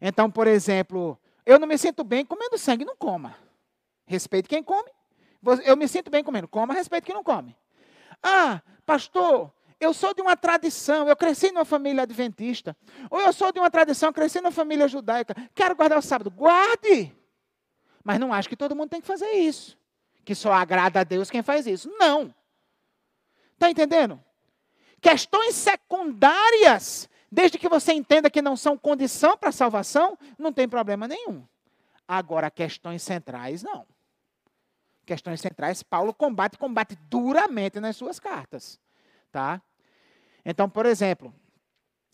Então, por exemplo, eu não me sinto bem comendo sangue, não coma. Respeite quem come. Eu me sinto bem comendo, coma, respeite quem não come. Ah, pastor, eu sou de uma tradição, eu cresci numa família adventista. Ou eu sou de uma tradição, cresci numa família judaica. Quero guardar o sábado. Guarde! Mas não acho que todo mundo tem que fazer isso. Que só agrada a Deus quem faz isso. Não. Está entendendo? Questões secundárias, desde que você entenda que não são condição para salvação, não tem problema nenhum. Agora, questões centrais, não. Questões centrais, Paulo combate, combate duramente nas suas cartas. Tá? Então, por exemplo,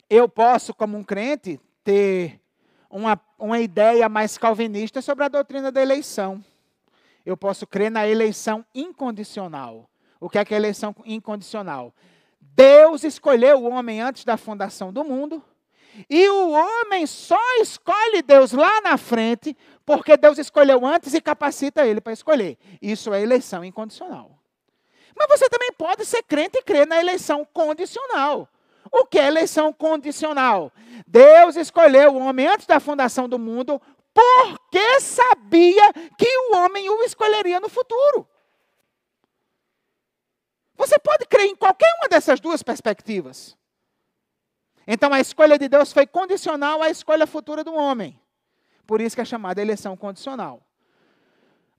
eu posso, como um crente, ter uma, uma ideia mais calvinista sobre a doutrina da eleição. Eu posso crer na eleição incondicional. O que é que é eleição incondicional? Deus escolheu o homem antes da fundação do mundo, e o homem só escolhe Deus lá na frente, porque Deus escolheu antes e capacita ele para escolher. Isso é eleição incondicional. Mas você também pode ser crente e crer na eleição condicional. O que é eleição condicional? Deus escolheu o homem antes da fundação do mundo porque sabia que o homem o escolheria no futuro. Você pode crer em qualquer uma dessas duas perspectivas. Então a escolha de Deus foi condicional à escolha futura do homem. Por isso que é chamada eleição condicional.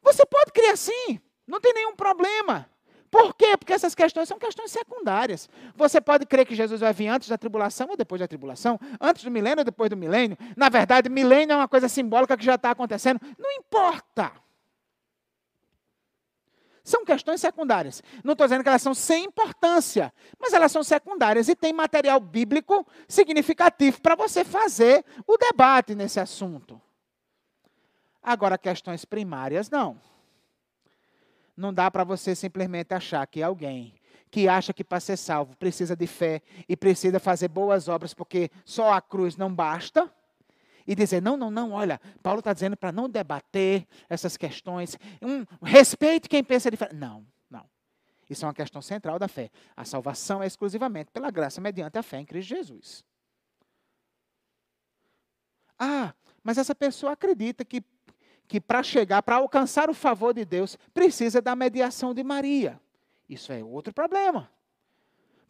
Você pode crer assim, não tem nenhum problema. Por quê? Porque essas questões são questões secundárias. Você pode crer que Jesus vai vir antes da tribulação ou depois da tribulação, antes do milênio ou depois do milênio. Na verdade, milênio é uma coisa simbólica que já está acontecendo. Não importa. São questões secundárias. Não estou dizendo que elas são sem importância, mas elas são secundárias e tem material bíblico significativo para você fazer o debate nesse assunto. Agora, questões primárias, não. Não dá para você simplesmente achar que alguém que acha que para ser salvo precisa de fé e precisa fazer boas obras porque só a cruz não basta e dizer: não, não, não, olha, Paulo está dizendo para não debater essas questões, um, respeite quem pensa diferente. Não, não. Isso é uma questão central da fé. A salvação é exclusivamente pela graça mediante a fé em Cristo Jesus. Ah, mas essa pessoa acredita que, que para chegar, para alcançar o favor de Deus, precisa da mediação de Maria. Isso é outro problema.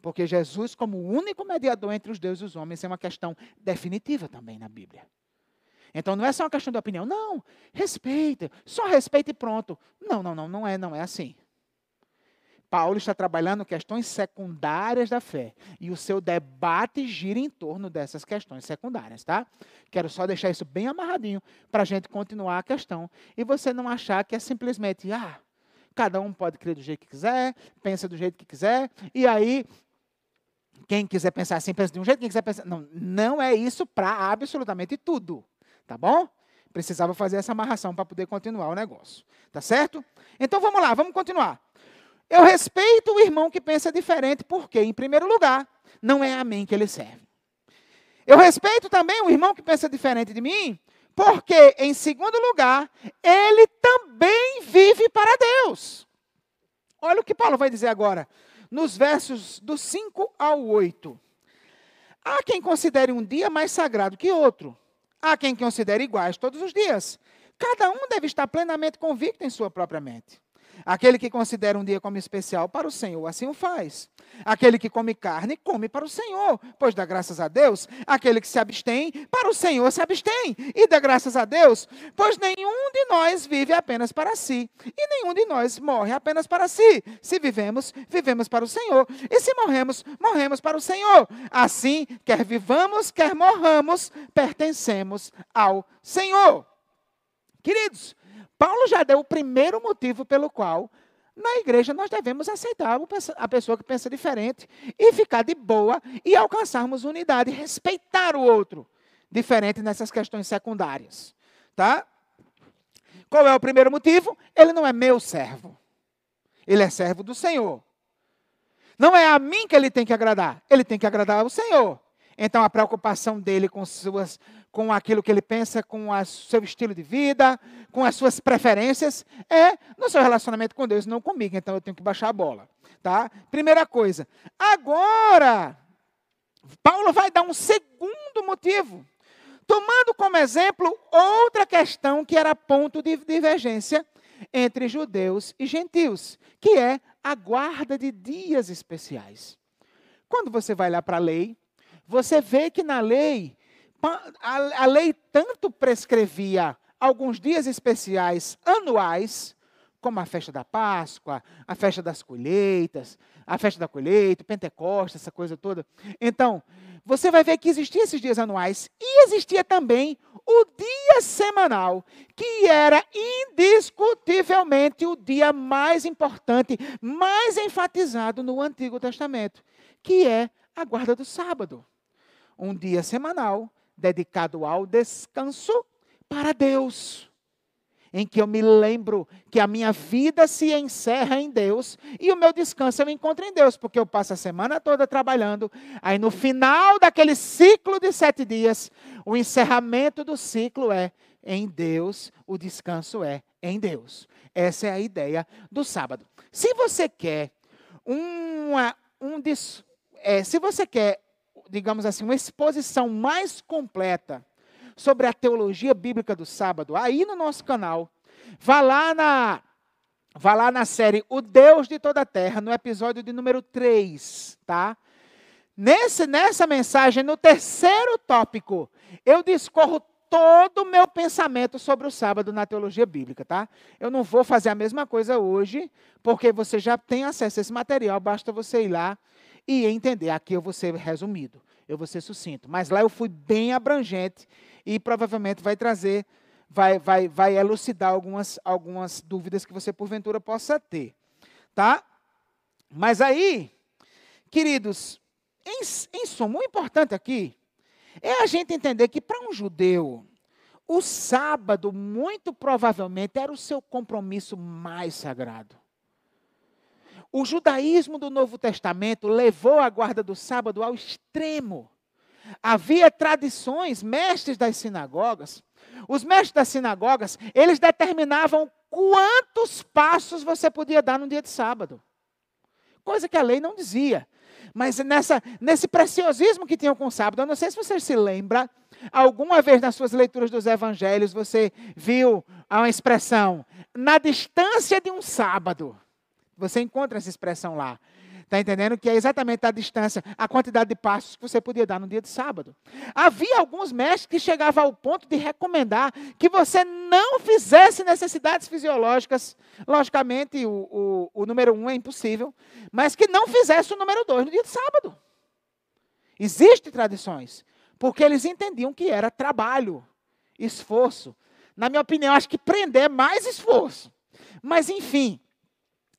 Porque Jesus, como o único mediador entre os deuses e os homens, é uma questão definitiva também na Bíblia. Então não é só uma questão de opinião. Não, respeita, só respeita e pronto. Não, não, não, não é, não é assim. Paulo está trabalhando questões secundárias da fé. E o seu debate gira em torno dessas questões secundárias, tá? Quero só deixar isso bem amarradinho para a gente continuar a questão. E você não achar que é simplesmente, ah, cada um pode crer do jeito que quiser, pensa do jeito que quiser, e aí quem quiser pensar assim, pensa de um jeito, quem quiser pensar. Não, não é isso para absolutamente tudo. Tá bom? Precisava fazer essa amarração para poder continuar o negócio. Tá certo? Então vamos lá, vamos continuar. Eu respeito o irmão que pensa diferente, porque, em primeiro lugar, não é a mim que ele serve. Eu respeito também o irmão que pensa diferente de mim, porque, em segundo lugar, ele também vive para Deus. Olha o que Paulo vai dizer agora, nos versos do 5 ao 8. Há quem considere um dia mais sagrado que outro Há quem considere iguais todos os dias. Cada um deve estar plenamente convicto em sua própria mente. Aquele que considera um dia como especial para o Senhor, assim o faz. Aquele que come carne, come para o Senhor, pois dá graças a Deus. Aquele que se abstém, para o Senhor se abstém, e dá graças a Deus, pois nenhum de nós vive apenas para si, e nenhum de nós morre apenas para si. Se vivemos, vivemos para o Senhor, e se morremos, morremos para o Senhor. Assim, quer vivamos, quer morramos, pertencemos ao Senhor. Queridos, Paulo já deu o primeiro motivo pelo qual na igreja nós devemos aceitar a pessoa que pensa diferente e ficar de boa e alcançarmos unidade, respeitar o outro, diferente nessas questões secundárias, tá? Qual é o primeiro motivo? Ele não é meu servo. Ele é servo do Senhor. Não é a mim que ele tem que agradar, ele tem que agradar ao Senhor. Então a preocupação dele com suas com aquilo que ele pensa, com o seu estilo de vida, com as suas preferências, é no seu relacionamento com Deus, não comigo. Então eu tenho que baixar a bola. Tá? Primeira coisa. Agora, Paulo vai dar um segundo motivo. Tomando como exemplo outra questão que era ponto de divergência entre judeus e gentios, que é a guarda de dias especiais. Quando você vai lá para a lei, você vê que na lei a, lei tanto prescrevia alguns dias especiais anuais, como a festa da Páscoa, a festa das colheitas, a festa da colheita, Pentecostes, essa coisa toda. Então, você vai ver que existiam esses dias anuais e existia também o dia semanal, que era indiscutivelmente o dia mais importante, mais enfatizado no Antigo Testamento, que é a guarda do sábado. Um dia semanal dedicado ao descanso para Deus em que eu me lembro que a minha vida se encerra em Deus e o meu descanso eu encontro em Deus, porque eu passo a semana toda trabalhando. Aí no final daquele ciclo de sete dias, o encerramento do ciclo é em Deus, o descanso é em Deus. Essa é a ideia do sábado. Se você quer uma, um, é, se você quer, digamos assim, uma exposição mais completa sobre a teologia bíblica do sábado, aí no nosso canal. Vá lá na, vá lá na série O Deus de toda a Terra, no episódio de número 3, tá? Nesse, nessa mensagem, no terceiro tópico, eu discorro todo o meu pensamento sobre o sábado na teologia bíblica, tá? Eu não vou fazer a mesma coisa hoje, porque você já tem acesso a esse material, basta você ir lá e entender. Aqui eu vou ser resumido, eu vou ser sucinto. Mas lá eu fui bem abrangente e provavelmente vai trazer, vai, vai, vai elucidar algumas, algumas dúvidas que você porventura possa ter. Tá? Mas aí, queridos, em, em suma, o importante aqui é a gente entender que para um judeu, o sábado, muito provavelmente, era o seu compromisso mais sagrado. O judaísmo do Novo Testamento levou a guarda do sábado ao extremo. Havia tradições, mestres das sinagogas. Os mestres das sinagogas, eles determinavam quantos passos você podia dar no dia de sábado. Coisa que a lei não dizia. Mas nessa, nesse preciosismo que tinham com o sábado, eu não sei se você se lembra, alguma vez nas suas leituras dos evangelhos você viu uma expressão, na distância de um sábado. Você encontra essa expressão lá. Está entendendo? Que é exatamente a distância, a quantidade de passos que você podia dar no dia de sábado. Havia alguns mestres que chegavam ao ponto de recomendar que você não fizesse necessidades fisiológicas. Logicamente, o, o, o número um é impossível, mas que não fizesse o número dois no dia de sábado. Existem tradições, porque eles entendiam que era trabalho, esforço. Na minha opinião, acho que prender é mais esforço. Mas, enfim,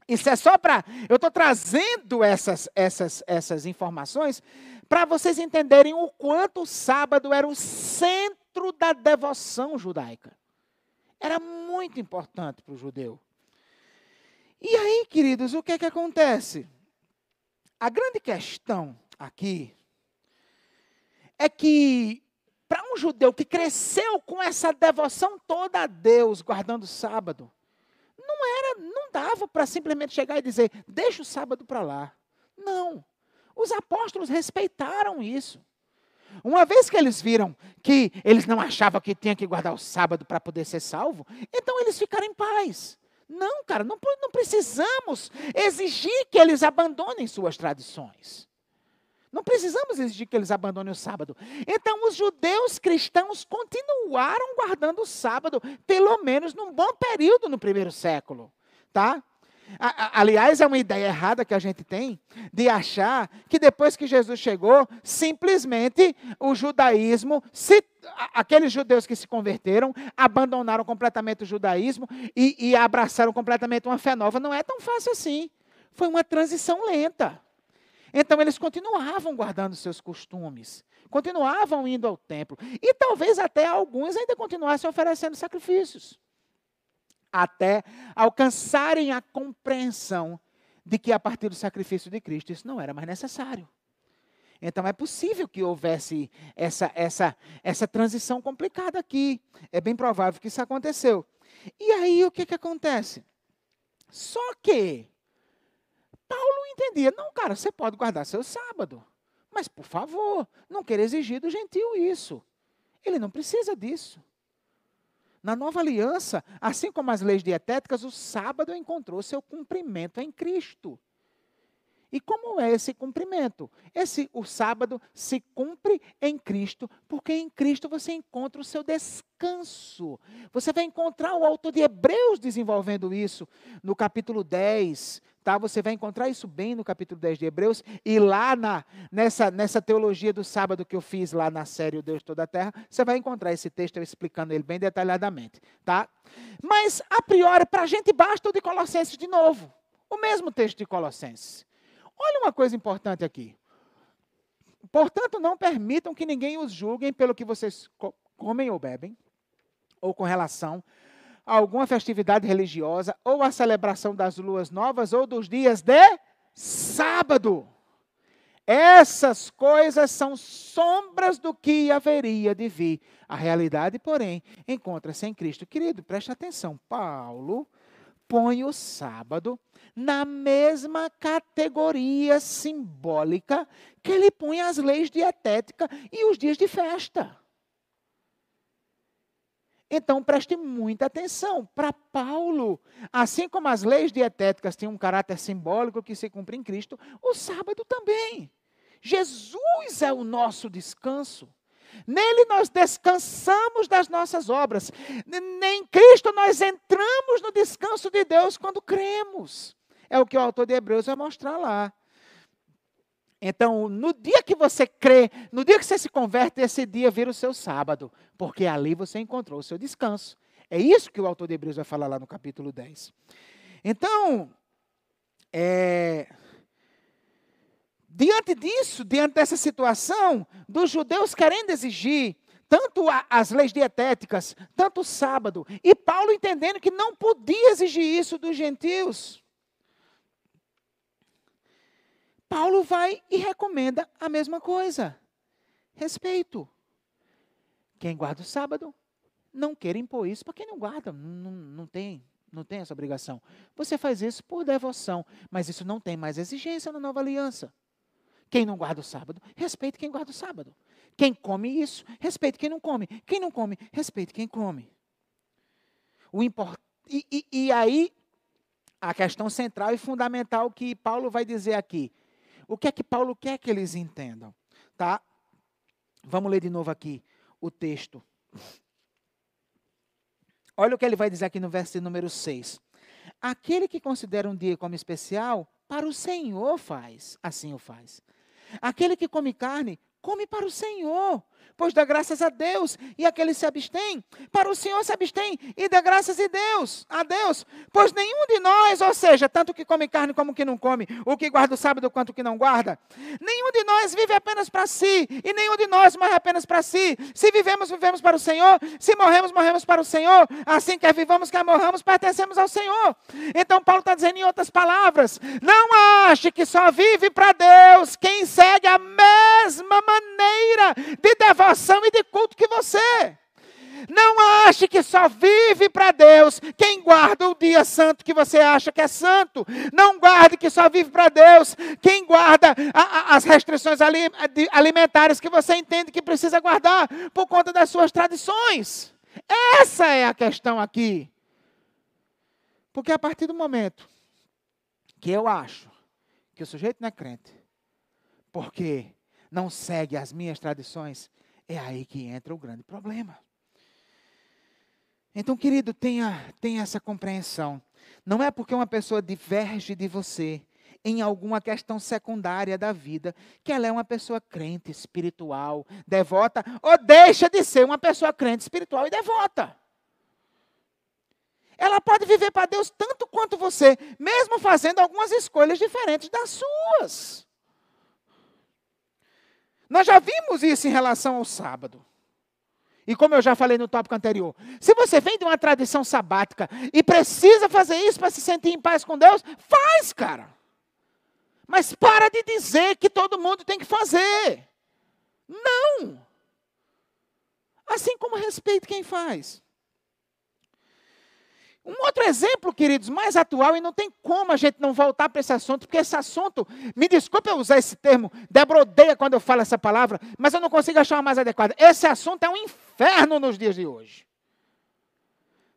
isso é só para. Eu estou trazendo essas, essas, essas informações para vocês entenderem o quanto o sábado era o centro da devoção judaica. Era muito importante para o judeu. E aí, queridos, o que é que acontece? A grande questão aqui é que para um judeu que cresceu com essa devoção toda a Deus, guardando o sábado, não era, não dava para simplesmente chegar e dizer, deixa o sábado para lá. Não. Os apóstolos respeitaram isso. Uma vez que eles viram que eles não achavam que tinha que guardar o sábado para poder ser salvo, então eles ficaram em paz. Não, cara, não, não precisamos exigir que eles abandonem suas tradições. Não precisamos exigir que eles abandonem o sábado. Então, os judeus cristãos continuaram guardando o sábado, pelo menos num bom período no primeiro século. Tá? Aliás, é uma ideia errada que a gente tem de achar que depois que Jesus chegou, simplesmente o judaísmo, se, aqueles judeus que se converteram, abandonaram completamente o judaísmo e, e abraçaram completamente uma fé nova. Não é tão fácil assim. Foi uma transição lenta. Então eles continuavam guardando seus costumes, continuavam indo ao templo, e talvez até alguns ainda continuassem oferecendo sacrifícios, até alcançarem a compreensão de que a partir do sacrifício de Cristo isso não era mais necessário. Então é possível que houvesse essa, essa, essa transição complicada aqui. É bem provável que isso aconteceu. E aí o que, que acontece? Só que Paulo entendia, não, cara, você pode guardar seu sábado. Mas, por favor, não queira exigir do gentil isso. Ele não precisa disso. Na nova aliança, assim como as leis dietéticas, o sábado encontrou seu cumprimento em Cristo. E como é esse cumprimento? Esse o sábado se cumpre em Cristo, porque em Cristo você encontra o seu descanso. Você vai encontrar o autor de Hebreus desenvolvendo isso no capítulo 10, tá? Você vai encontrar isso bem no capítulo 10 de Hebreus e lá na nessa nessa teologia do sábado que eu fiz lá na série O Deus toda a Terra, você vai encontrar esse texto eu explicando ele bem detalhadamente, tá? Mas a priori para a gente basta o de Colossenses de novo. O mesmo texto de Colossenses. Olha uma coisa importante aqui. Portanto, não permitam que ninguém os julguem pelo que vocês comem ou bebem, ou com relação alguma festividade religiosa, ou a celebração das luas novas, ou dos dias de sábado. Essas coisas são sombras do que haveria de vir. A realidade, porém, encontra-se em Cristo. Querido, preste atenção. Paulo põe o sábado na mesma categoria simbólica que ele põe as leis dietéticas e os dias de festa. Então preste muita atenção. Para Paulo, assim como as leis dietéticas têm um caráter simbólico que se cumpre em Cristo, o sábado também. Jesus é o nosso descanso. Nele nós descansamos das nossas obras. Nem Cristo nós entramos no descanso de Deus quando cremos. É o que o autor de Hebreus vai mostrar lá. Então, no dia que você crê, no dia que você se converte, esse dia vira o seu sábado, porque ali você encontrou o seu descanso. É isso que o autor de Hebreus vai falar lá no capítulo 10. Então, é, diante disso, diante dessa situação, dos judeus querendo exigir tanto as leis dietéticas, tanto o sábado, e Paulo entendendo que não podia exigir isso dos gentios. Paulo vai e recomenda a mesma coisa. Respeito. Quem guarda o sábado, não queira impor isso para quem não guarda, não, não, tem, não tem essa obrigação. Você faz isso por devoção, mas isso não tem mais exigência na nova aliança. Quem não guarda o sábado, respeite quem guarda o sábado. Quem come isso, respeite quem não come. Quem não come, respeite quem come. O import... e, e, e aí, a questão central e fundamental que Paulo vai dizer aqui. O que é que Paulo quer que eles entendam? Tá? Vamos ler de novo aqui o texto. Olha o que ele vai dizer aqui no verso número 6. Aquele que considera um dia como especial, para o Senhor faz, assim o faz. Aquele que come carne, come para o Senhor, pois dá graças a Deus, e aquele se abstém, para o Senhor se abstém, e dá graças a Deus, a Deus, pois nenhum de nós, ou seja, tanto que come carne como que não come, o que guarda o sábado quanto que não guarda, nenhum de nós vive apenas para si, e nenhum de nós morre apenas para si, se vivemos, vivemos para o Senhor, se morremos, morremos para o Senhor, assim quer vivamos, quer morramos, pertencemos ao Senhor. Então Paulo está dizendo em outras palavras, não ache que só vive para Deus quem segue a mesma maneira de devoção e de culto que você. Não ache que só vive para Deus quem guarda o dia santo que você acha que é santo. Não guarde que só vive para Deus quem guarda a, a, as restrições alimentares que você entende que precisa guardar por conta das suas tradições. Essa é a questão aqui. Porque a partir do momento que eu acho que o sujeito não é crente, porque não segue as minhas tradições, é aí que entra o grande problema. Então, querido, tenha, tenha essa compreensão. Não é porque uma pessoa diverge de você em alguma questão secundária da vida que ela é uma pessoa crente, espiritual, devota, ou deixa de ser uma pessoa crente, espiritual e devota. Ela pode viver para Deus tanto quanto você, mesmo fazendo algumas escolhas diferentes das suas. Nós já vimos isso em relação ao sábado. E como eu já falei no tópico anterior, se você vem de uma tradição sabática e precisa fazer isso para se sentir em paz com Deus, faz, cara. Mas para de dizer que todo mundo tem que fazer. Não. Assim como respeite quem faz. Um outro exemplo, queridos, mais atual, e não tem como a gente não voltar para esse assunto, porque esse assunto, me desculpe eu usar esse termo, Débora odeia quando eu falo essa palavra, mas eu não consigo achar uma mais adequada. Esse assunto é um inferno nos dias de hoje.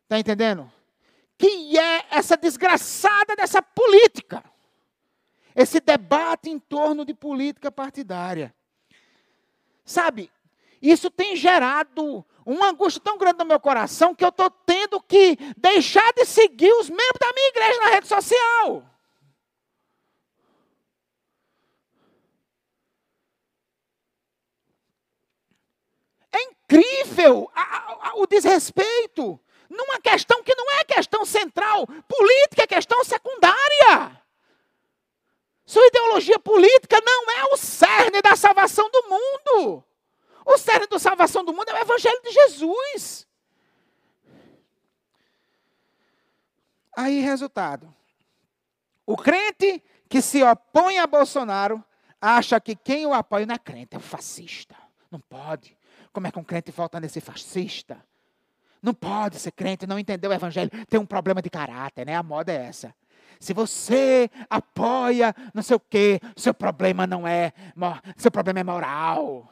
Está entendendo? Que é essa desgraçada dessa política. esse debate em torno de política partidária. Sabe, isso tem gerado uma angústia tão grande no meu coração que eu estou tendo que deixar de seguir os membros da minha igreja na rede social. É incrível a, a, o desrespeito numa questão que não é questão central. Política é questão secundária. Sua ideologia política não é o cerne da salvação do mundo. O cerne da salvação do mundo é o Evangelho de Jesus. Aí, resultado. O crente que se opõe a Bolsonaro acha que quem o apoia não é crente, é um fascista. Não pode. Como é que um crente volta nesse fascista? Não pode ser crente, não entendeu o evangelho, tem um problema de caráter, né? A moda é essa. Se você apoia não sei o quê, seu problema não é, seu problema é moral.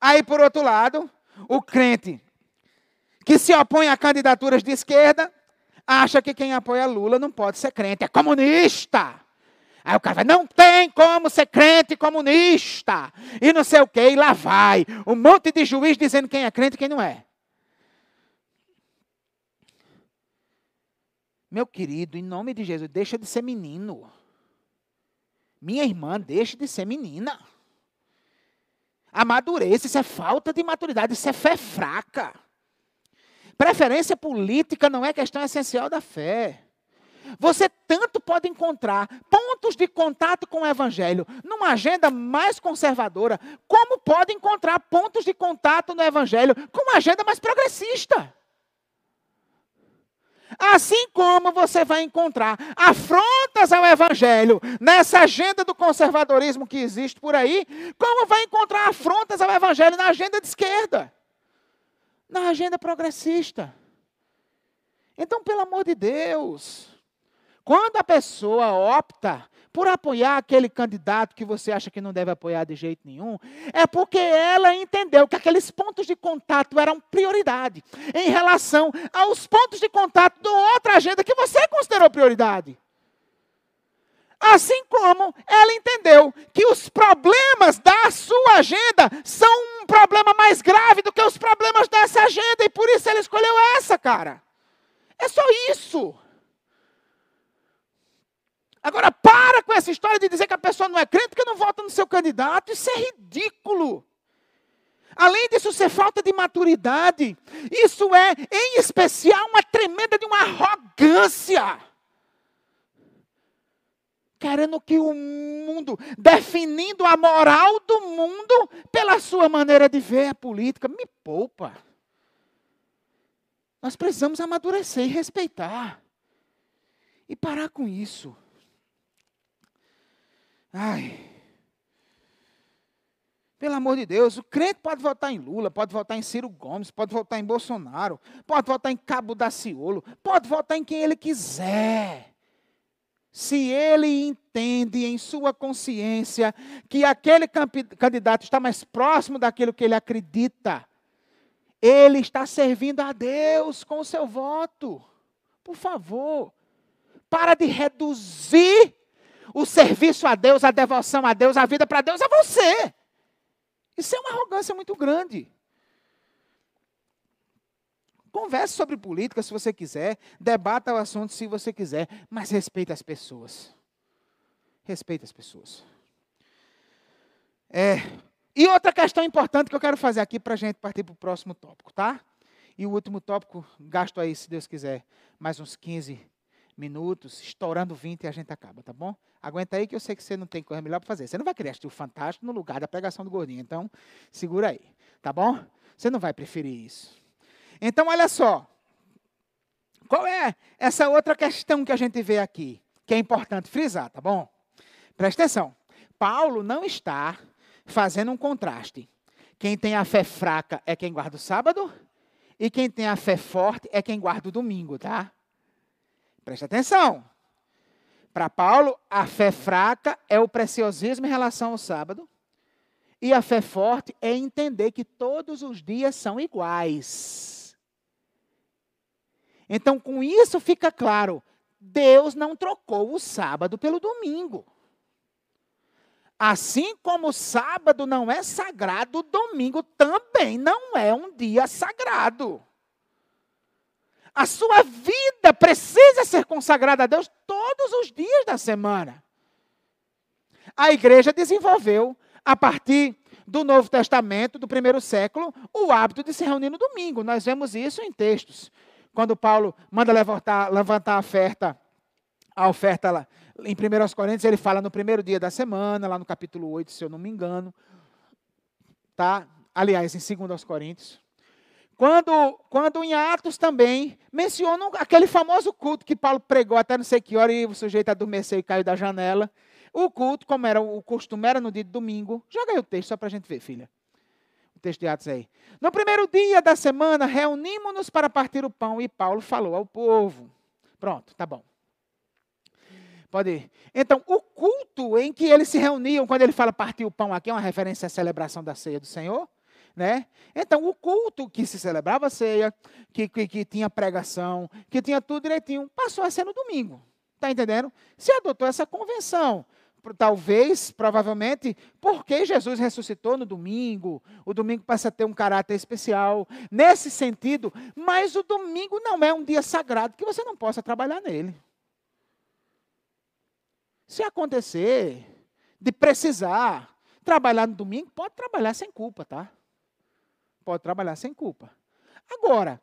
Aí, por outro lado, o crente que se opõe a candidaturas de esquerda, acha que quem apoia Lula não pode ser crente, é comunista. Aí o cara vai, não tem como ser crente comunista. E não sei o quê, e lá vai. Um monte de juiz dizendo quem é crente e quem não é. Meu querido, em nome de Jesus, deixa de ser menino. Minha irmã, deixa de ser menina. Amadureça, isso é falta de maturidade, isso é fé fraca. Preferência política não é questão essencial da fé. Você tanto pode encontrar pontos de contato com o Evangelho numa agenda mais conservadora, como pode encontrar pontos de contato no Evangelho com uma agenda mais progressista. Assim como você vai encontrar afrontas ao Evangelho nessa agenda do conservadorismo que existe por aí, como vai encontrar afrontas ao Evangelho na agenda de esquerda, na agenda progressista. Então, pelo amor de Deus, quando a pessoa opta por apoiar aquele candidato que você acha que não deve apoiar de jeito nenhum, é porque ela entendeu que aqueles pontos de contato eram prioridade em relação aos pontos de contato de outra agenda que você considerou prioridade. Assim como ela entendeu que os problemas da sua agenda são um problema mais grave do que os problemas dessa agenda, e por isso ela escolheu essa, cara. É só isso. Agora, para com essa história de dizer que a pessoa não é crente porque não vota no seu candidato. Isso é ridículo. Além disso ser falta de maturidade, isso é, em especial, uma tremenda de uma arrogância. Querendo que o mundo, definindo a moral do mundo pela sua maneira de ver a política. Me poupa. Nós precisamos amadurecer e respeitar. E parar com isso. Ai. Pelo amor de Deus, o crente pode votar em Lula, pode votar em Ciro Gomes, pode votar em Bolsonaro, pode votar em Cabo Daciolo, pode votar em quem ele quiser. Se ele entende em sua consciência que aquele candidato está mais próximo daquilo que ele acredita, ele está servindo a Deus com o seu voto. Por favor, para de reduzir o serviço a Deus, a devoção a Deus, a vida para Deus é você. Isso é uma arrogância muito grande. Converse sobre política se você quiser, debata o assunto se você quiser, mas respeite as pessoas. Respeite as pessoas. É, e outra questão importante que eu quero fazer aqui para a gente partir para o próximo tópico, tá? E o último tópico, gasto aí, se Deus quiser, mais uns 15 minutos, estourando 20 e a gente acaba, tá bom? Aguenta aí que eu sei que você não tem coisa melhor para fazer. Você não vai querer assistir o Fantástico no lugar da pregação do gordinho. Então, segura aí, tá bom? Você não vai preferir isso. Então, olha só. Qual é essa outra questão que a gente vê aqui? Que é importante frisar, tá bom? Presta atenção. Paulo não está fazendo um contraste. Quem tem a fé fraca é quem guarda o sábado, e quem tem a fé forte é quem guarda o domingo, tá? Presta atenção. Para Paulo, a fé fraca é o preciosismo em relação ao sábado. E a fé forte é entender que todos os dias são iguais. Então, com isso fica claro: Deus não trocou o sábado pelo domingo. Assim como o sábado não é sagrado, o domingo também não é um dia sagrado. A sua vida precisa ser consagrada a Deus todos os dias da semana. A igreja desenvolveu, a partir do Novo Testamento, do primeiro século, o hábito de se reunir no domingo. Nós vemos isso em textos. Quando Paulo manda levantar, levantar a oferta, a oferta lá, em 1 Coríntios, ele fala no primeiro dia da semana, lá no capítulo 8, se eu não me engano. Tá? Aliás, em 2 Coríntios. Quando, quando em Atos também mencionam aquele famoso culto que Paulo pregou até não sei que hora e o sujeito adormeceu e caiu da janela. O culto, como era o costume, era no dia de domingo. Joga aí o texto só para a gente ver, filha. O texto de Atos aí. No primeiro dia da semana, reunimos-nos para partir o pão e Paulo falou ao povo. Pronto, tá bom. Pode ir. Então, o culto em que eles se reuniam, quando ele fala partir o pão aqui, é uma referência à celebração da ceia do Senhor. Né? Então, o culto que se celebrava ceia, que, que, que tinha pregação, que tinha tudo direitinho, passou a ser no domingo. Está entendendo? Se adotou essa convenção. Talvez, provavelmente, porque Jesus ressuscitou no domingo, o domingo passa a ter um caráter especial, nesse sentido, mas o domingo não é um dia sagrado que você não possa trabalhar nele. Se acontecer de precisar trabalhar no domingo, pode trabalhar sem culpa, tá? Pode trabalhar sem culpa. Agora,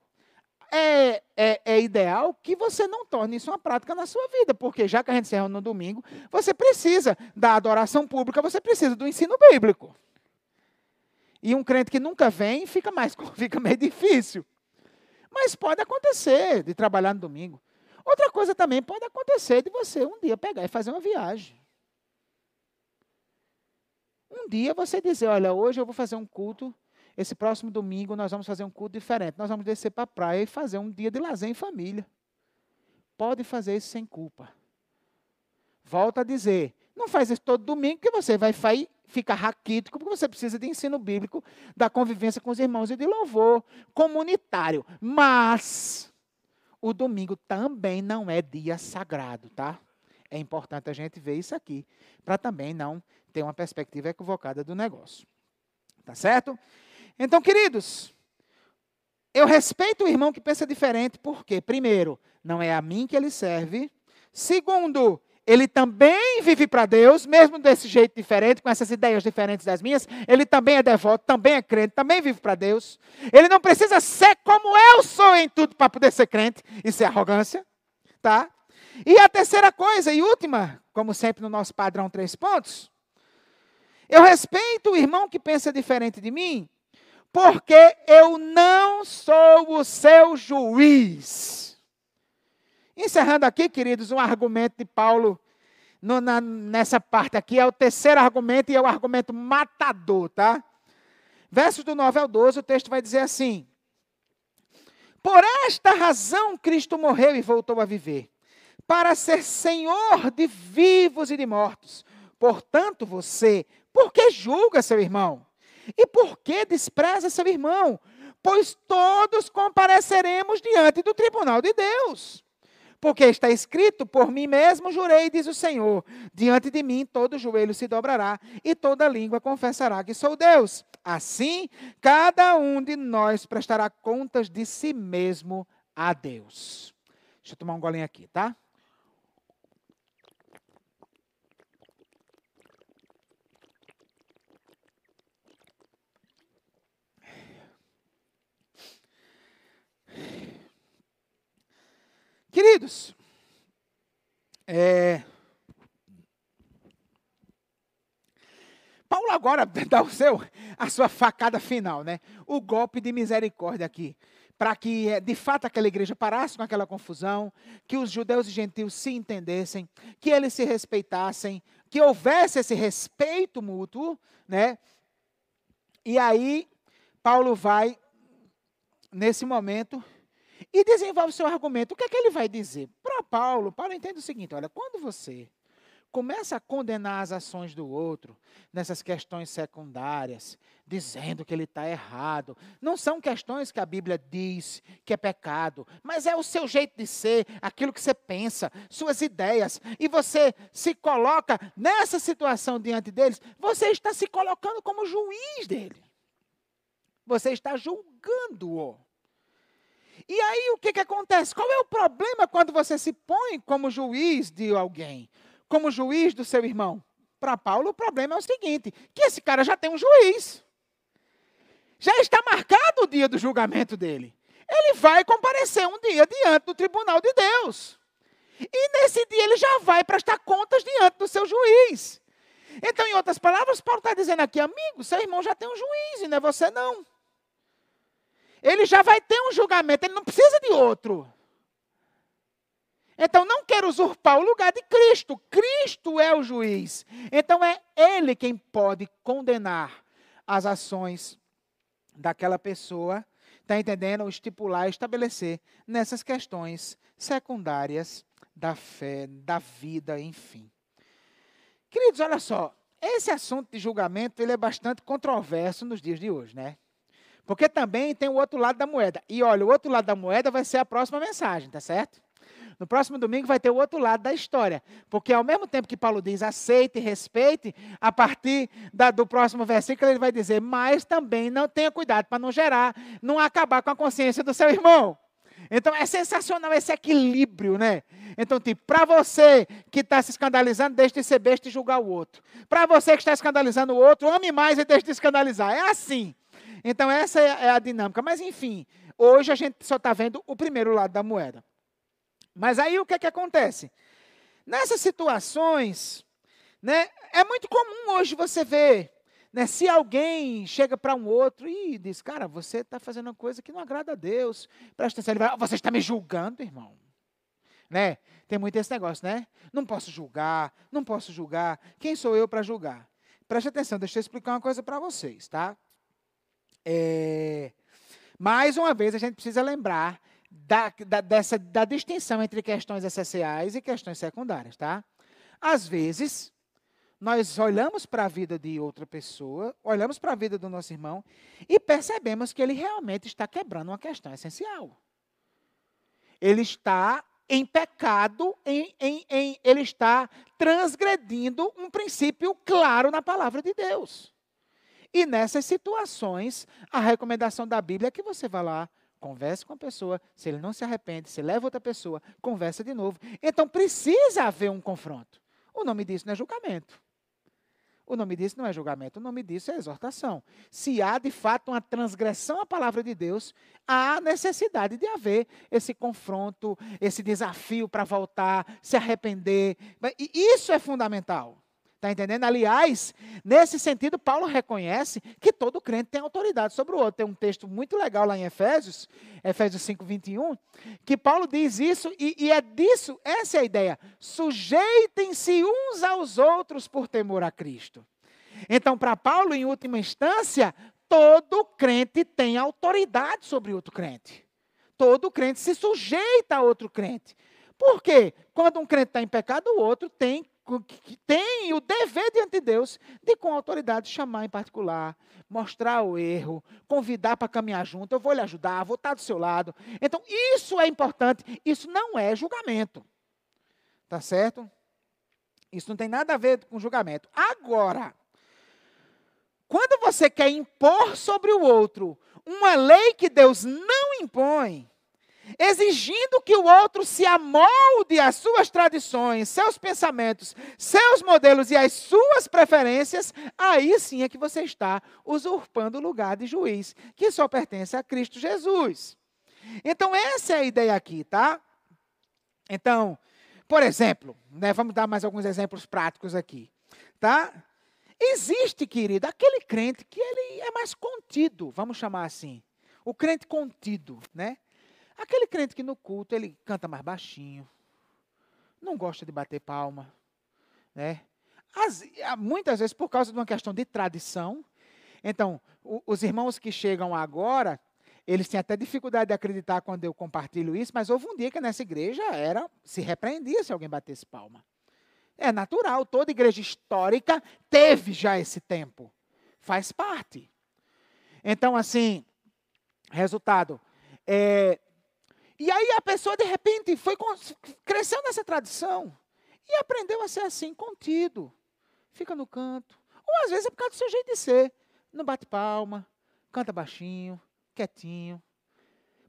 é, é, é, ideal que você não torne isso uma prática na sua vida, porque já que a gente se reúne no domingo, você precisa da adoração pública, você precisa do ensino bíblico. E um crente que nunca vem fica mais fica meio difícil. Mas pode acontecer de trabalhar no domingo. Outra coisa também pode acontecer de você um dia pegar e fazer uma viagem. Um dia você dizer, olha, hoje eu vou fazer um culto esse próximo domingo nós vamos fazer um culto diferente. Nós vamos descer para a praia e fazer um dia de lazer em família. Pode fazer isso sem culpa. Volta a dizer, não faz isso todo domingo que você vai ficar raquítico, porque você precisa de ensino bíblico, da convivência com os irmãos e de louvor comunitário. Mas o domingo também não é dia sagrado, tá? É importante a gente ver isso aqui, para também não ter uma perspectiva equivocada do negócio. Tá certo? Então, queridos, eu respeito o irmão que pensa diferente, porque, primeiro, não é a mim que ele serve. Segundo, ele também vive para Deus, mesmo desse jeito diferente, com essas ideias diferentes das minhas. Ele também é devoto, também é crente, também vive para Deus. Ele não precisa ser como eu sou em tudo para poder ser crente. Isso é arrogância, tá? E a terceira coisa e última, como sempre no nosso padrão três pontos, eu respeito o irmão que pensa diferente de mim, porque eu não sou o seu juiz. Encerrando aqui, queridos, um argumento de Paulo no, na, nessa parte aqui, é o terceiro argumento e é o argumento matador, tá? Versos do 9 ao 12, o texto vai dizer assim: Por esta razão Cristo morreu e voltou a viver, para ser Senhor de vivos e de mortos. Portanto, você, por que julga seu irmão? E por que despreza seu irmão? Pois todos compareceremos diante do tribunal de Deus. Porque está escrito: Por mim mesmo jurei, diz o Senhor, diante de mim todo joelho se dobrará e toda língua confessará que sou Deus. Assim, cada um de nós prestará contas de si mesmo a Deus. Deixa eu tomar um golinho aqui, tá? Queridos, é, Paulo agora dá o seu, a sua facada final, né? O golpe de misericórdia aqui, para que é, de fato aquela igreja parasse com aquela confusão, que os judeus e gentios se entendessem, que eles se respeitassem, que houvesse esse respeito mútuo, né? E aí Paulo vai nesse momento e desenvolve seu argumento. O que é que ele vai dizer? Para Paulo, Paulo entende o seguinte: olha, quando você começa a condenar as ações do outro nessas questões secundárias, dizendo que ele está errado. Não são questões que a Bíblia diz que é pecado, mas é o seu jeito de ser, aquilo que você pensa, suas ideias, e você se coloca nessa situação diante deles, você está se colocando como juiz dele. Você está julgando-o. E aí o que, que acontece? Qual é o problema quando você se põe como juiz de alguém? Como juiz do seu irmão? Para Paulo, o problema é o seguinte: que esse cara já tem um juiz. Já está marcado o dia do julgamento dele. Ele vai comparecer um dia diante do tribunal de Deus. E nesse dia ele já vai prestar contas diante do seu juiz. Então, em outras palavras, Paulo está dizendo aqui, amigo, seu irmão já tem um juiz e não é você não ele já vai ter um julgamento, ele não precisa de outro. Então não quer usurpar o lugar de Cristo. Cristo é o juiz. Então é ele quem pode condenar as ações daquela pessoa, está entendendo? Estipular, estabelecer nessas questões secundárias da fé, da vida, enfim. Queridos, olha só, esse assunto de julgamento ele é bastante controverso nos dias de hoje, né? Porque também tem o outro lado da moeda. E olha, o outro lado da moeda vai ser a próxima mensagem, tá certo? No próximo domingo vai ter o outro lado da história. Porque ao mesmo tempo que Paulo diz aceite e respeite, a partir da, do próximo versículo ele vai dizer, mas também não tenha cuidado para não gerar, não acabar com a consciência do seu irmão. Então é sensacional esse equilíbrio, né? Então, tipo, para você que está se escandalizando, deixe de ser besta e julgar o outro. Para você que está escandalizando o outro, ame mais e deixe de escandalizar. É assim. Então, essa é, é a dinâmica. Mas, enfim, hoje a gente só está vendo o primeiro lado da moeda. Mas aí o que, é que acontece? Nessas situações, né, é muito comum hoje você ver, né, se alguém chega para um outro e diz, cara, você está fazendo uma coisa que não agrada a Deus, presta atenção, ele vai, ah, você está me julgando, irmão. Né? Tem muito esse negócio, né? Não posso julgar, não posso julgar. Quem sou eu para julgar? Preste atenção, deixa eu explicar uma coisa para vocês, tá? É, mais uma vez, a gente precisa lembrar da, da, dessa, da distinção entre questões essenciais e questões secundárias, tá? Às vezes, nós olhamos para a vida de outra pessoa, olhamos para a vida do nosso irmão e percebemos que ele realmente está quebrando uma questão essencial. Ele está em pecado, em, em, em, ele está transgredindo um princípio claro na palavra de Deus. E nessas situações, a recomendação da Bíblia é que você vá lá, converse com a pessoa, se ele não se arrepende, se leva outra pessoa, conversa de novo. Então precisa haver um confronto. O nome disso não é julgamento. O nome disso não é julgamento, o nome disso é exortação. Se há de fato uma transgressão à palavra de Deus, há necessidade de haver esse confronto, esse desafio para voltar, se arrepender. E isso é fundamental. Está entendendo? Aliás, nesse sentido, Paulo reconhece que todo crente tem autoridade sobre o outro. Tem um texto muito legal lá em Efésios, Efésios 5, 21, que Paulo diz isso, e, e é disso, essa é a ideia. Sujeitem-se uns aos outros por temor a Cristo. Então, para Paulo, em última instância, todo crente tem autoridade sobre outro crente. Todo crente se sujeita a outro crente. Por quê? Quando um crente está em pecado, o outro tem que tem o dever diante de Deus de, com autoridade, chamar em particular, mostrar o erro, convidar para caminhar junto. Eu vou lhe ajudar, vou estar do seu lado. Então, isso é importante. Isso não é julgamento. Tá certo? Isso não tem nada a ver com julgamento. Agora, quando você quer impor sobre o outro uma lei que Deus não impõe, exigindo que o outro se amolde às suas tradições, seus pensamentos, seus modelos e às suas preferências, aí sim é que você está usurpando o lugar de juiz, que só pertence a Cristo Jesus. Então, essa é a ideia aqui, tá? Então, por exemplo, né, vamos dar mais alguns exemplos práticos aqui, tá? Existe, querido, aquele crente que ele é mais contido, vamos chamar assim. O crente contido, né? Aquele crente que no culto ele canta mais baixinho, não gosta de bater palma, né? As, muitas vezes por causa de uma questão de tradição. Então, o, os irmãos que chegam agora, eles têm até dificuldade de acreditar quando eu compartilho isso, mas houve um dia que nessa igreja era se repreendia se alguém batesse palma. É natural, toda igreja histórica teve já esse tempo. Faz parte. Então, assim, resultado. É, e aí a pessoa, de repente, foi cresceu nessa tradição e aprendeu a ser assim, contido. Fica no canto. Ou às vezes é por causa do seu jeito de ser. Não bate palma, canta baixinho, quietinho.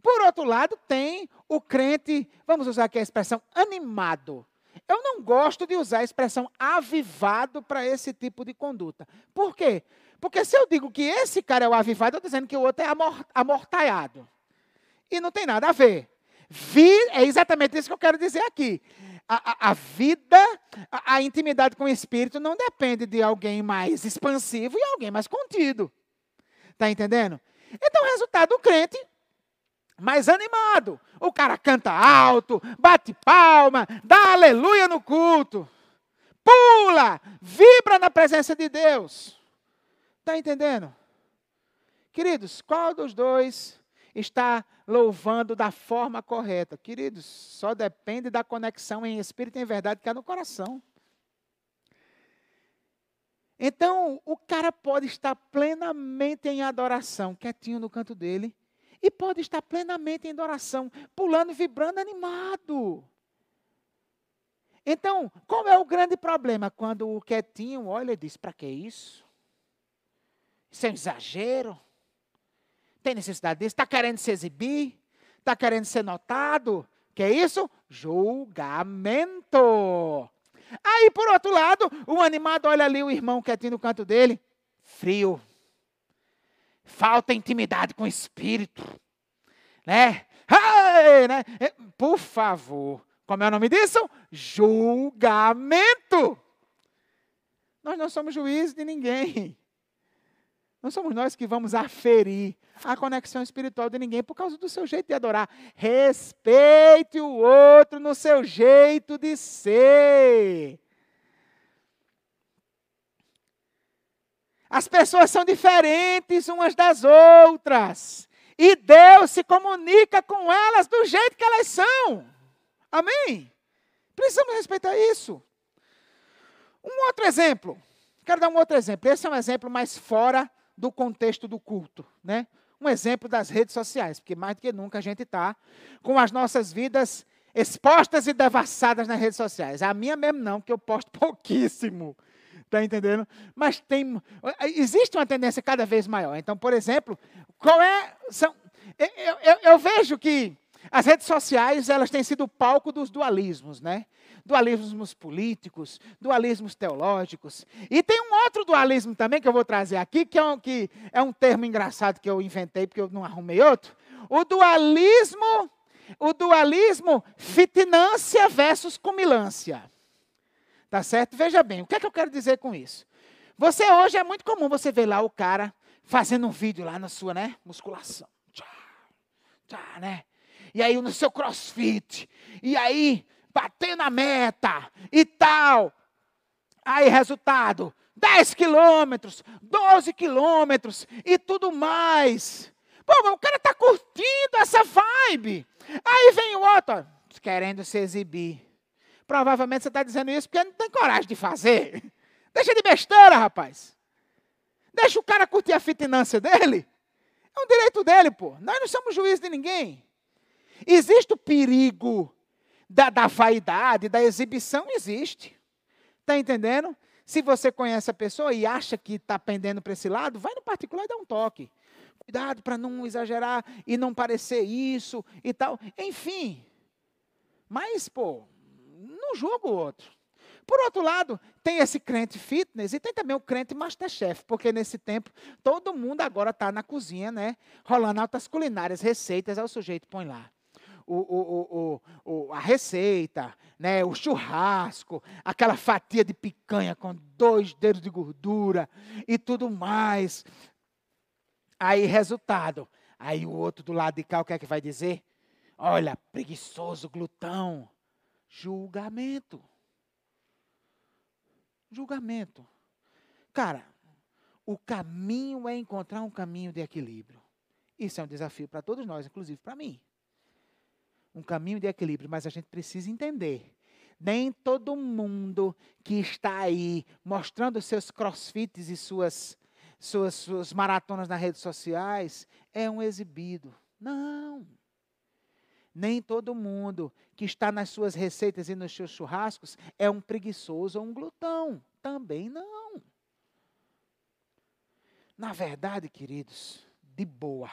Por outro lado, tem o crente, vamos usar aqui a expressão animado. Eu não gosto de usar a expressão avivado para esse tipo de conduta. Por quê? Porque se eu digo que esse cara é o avivado, eu estou dizendo que o outro é amortalhado. E não tem nada a ver. Vir, é exatamente isso que eu quero dizer aqui. A, a, a vida, a, a intimidade com o Espírito não depende de alguém mais expansivo e alguém mais contido. Está entendendo? Então, o resultado, do crente mais animado. O cara canta alto, bate palma, dá aleluia no culto, pula, vibra na presença de Deus. Está entendendo? Queridos, qual dos dois está louvando da forma correta? Queridos, só depende da conexão em espírito e em verdade que há no coração. Então, o cara pode estar plenamente em adoração, quietinho no canto dele, e pode estar plenamente em adoração, pulando, vibrando, animado. Então, qual é o grande problema? Quando o quietinho olha e diz: para que isso? Isso é um exagero? Tem necessidade disso? Está querendo se exibir? Está querendo ser notado? Que é isso? Julgamento. Aí, por outro lado, o animado olha ali o irmão quietinho no canto dele, frio falta intimidade com o Espírito. Né? Né? Por favor, como é o nome disso? Julgamento. Nós não somos juízes de ninguém. Não somos nós que vamos aferir a conexão espiritual de ninguém por causa do seu jeito de adorar. Respeite o outro no seu jeito de ser. As pessoas são diferentes umas das outras. E Deus se comunica com elas do jeito que elas são. Amém? Precisamos respeitar isso. Um outro exemplo. Quero dar um outro exemplo. Esse é um exemplo mais fora do contexto do culto, né? Um exemplo das redes sociais, porque mais do que nunca a gente está com as nossas vidas expostas e devassadas nas redes sociais. A minha mesmo não, porque eu posto pouquíssimo. Está entendendo? Mas tem. Existe uma tendência cada vez maior. Então, por exemplo, qual é. São, eu, eu, eu vejo que as redes sociais elas têm sido o palco dos dualismos, né? Dualismos políticos, dualismos teológicos. E tem um outro dualismo também que eu vou trazer aqui, que é um, que é um termo engraçado que eu inventei porque eu não arrumei outro. O dualismo, o dualismo fitnância versus cumilância. Tá certo? Veja bem, o que é que eu quero dizer com isso? Você hoje é muito comum você ver lá o cara fazendo um vídeo lá na sua, né, musculação. Tchá, tchá, né? E aí no seu crossfit. E aí batendo a meta e tal. Aí resultado, 10 quilômetros, 12 quilômetros e tudo mais. Pô, o cara tá curtindo essa vibe. Aí vem o outro, querendo se exibir. Provavelmente você está dizendo isso porque não tem coragem de fazer. Deixa de besteira, rapaz. Deixa o cara curtir a fitnância dele. É um direito dele, pô. Nós não somos juízes de ninguém. Existe o perigo da, da vaidade, da exibição? Existe. Está entendendo? Se você conhece a pessoa e acha que está pendendo para esse lado, vai no particular e dá um toque. Cuidado para não exagerar e não parecer isso e tal. Enfim. Mas, pô, não julga o outro. Por outro lado, tem esse crente fitness e tem também o crente masterchef, porque nesse tempo todo mundo agora está na cozinha, né? Rolando altas culinárias, receitas, aí o sujeito põe lá. O, o, o, a receita, né, o churrasco, aquela fatia de picanha com dois dedos de gordura e tudo mais. Aí, resultado. Aí o outro do lado de cá, o que é que vai dizer? Olha, preguiçoso, glutão julgamento. Julgamento. Cara, o caminho é encontrar um caminho de equilíbrio. Isso é um desafio para todos nós, inclusive para mim. Um caminho de equilíbrio, mas a gente precisa entender Nem todo mundo que está aí mostrando seus crossfits e suas, suas, suas maratonas nas redes sociais é um exibido. Não. Nem todo mundo que está nas suas receitas e nos seus churrascos é um preguiçoso ou um glutão. Também não. Na verdade, queridos, de boa.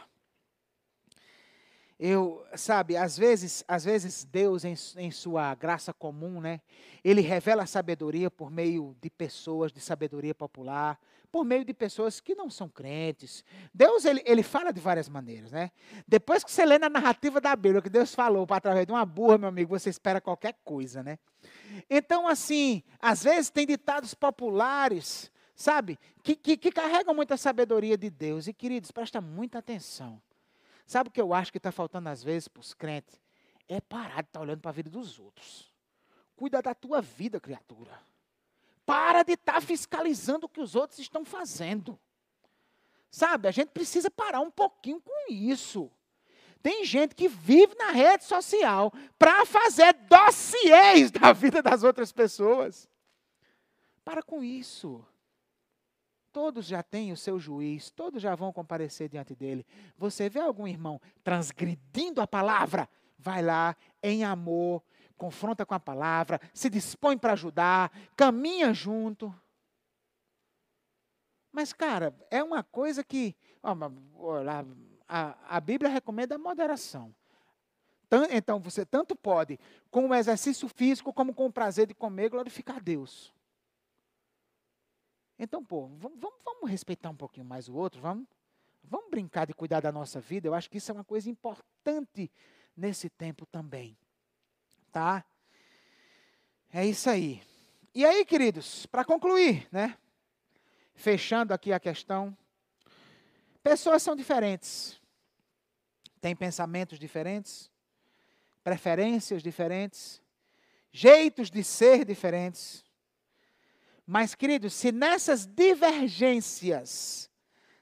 Eu, sabe, às vezes, às vezes Deus em, em sua graça comum, né, ele revela sabedoria por meio de pessoas de sabedoria popular, por meio de pessoas que não são crentes. Deus, ele, ele fala de várias maneiras, né? Depois que você lê na narrativa da Bíblia que Deus falou para através de uma burra, meu amigo, você espera qualquer coisa, né? Então, assim, às vezes tem ditados populares, sabe, que, que, que carregam muita sabedoria de Deus. E, queridos, presta muita atenção. Sabe o que eu acho que está faltando às vezes para os crentes? É parar de estar tá olhando para a vida dos outros. Cuida da tua vida, criatura. Para de estar tá fiscalizando o que os outros estão fazendo. Sabe, a gente precisa parar um pouquinho com isso. Tem gente que vive na rede social para fazer dossiês da vida das outras pessoas. Para com isso. Todos já têm o seu juiz, todos já vão comparecer diante dele. Você vê algum irmão transgredindo a palavra? Vai lá em amor, confronta com a palavra, se dispõe para ajudar, caminha junto. Mas, cara, é uma coisa que. Ó, a, a Bíblia recomenda a moderação. Então, você tanto pode, com o exercício físico, como com o prazer de comer, glorificar Deus. Então, pô, vamos, vamos, vamos respeitar um pouquinho mais o outro, vamos, vamos brincar de cuidar da nossa vida. Eu acho que isso é uma coisa importante nesse tempo também. Tá? É isso aí. E aí, queridos, para concluir, né? Fechando aqui a questão. Pessoas são diferentes. Têm pensamentos diferentes, preferências diferentes, jeitos de ser diferentes. Mas, queridos, se nessas divergências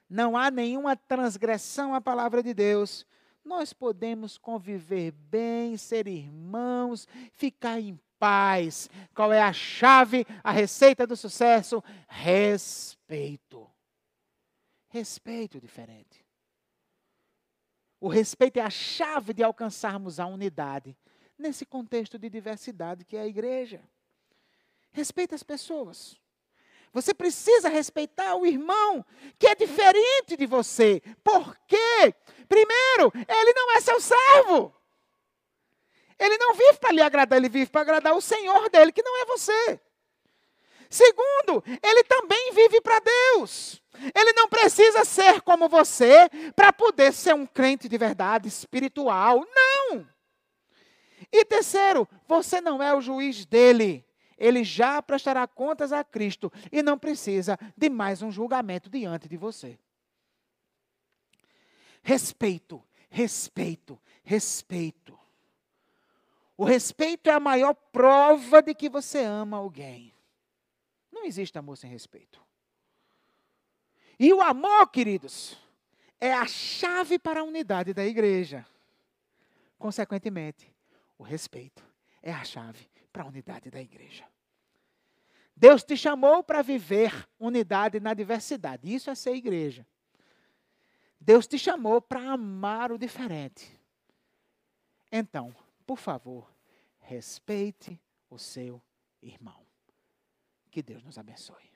não há nenhuma transgressão à palavra de Deus, nós podemos conviver bem, ser irmãos, ficar em paz. Qual é a chave, a receita do sucesso? Respeito. Respeito diferente. O respeito é a chave de alcançarmos a unidade nesse contexto de diversidade que é a igreja. Respeita as pessoas. Você precisa respeitar o irmão que é diferente de você. Por quê? Primeiro, ele não é seu servo. Ele não vive para lhe agradar, ele vive para agradar o Senhor dele, que não é você. Segundo, ele também vive para Deus. Ele não precisa ser como você para poder ser um crente de verdade espiritual. Não. E terceiro, você não é o juiz dele ele já prestará contas a Cristo e não precisa de mais um julgamento diante de você. Respeito, respeito, respeito. O respeito é a maior prova de que você ama alguém. Não existe amor sem respeito. E o amor, queridos, é a chave para a unidade da igreja. Consequentemente, o respeito é a chave para a unidade da igreja. Deus te chamou para viver unidade na diversidade. Isso é ser igreja. Deus te chamou para amar o diferente. Então, por favor, respeite o seu irmão. Que Deus nos abençoe.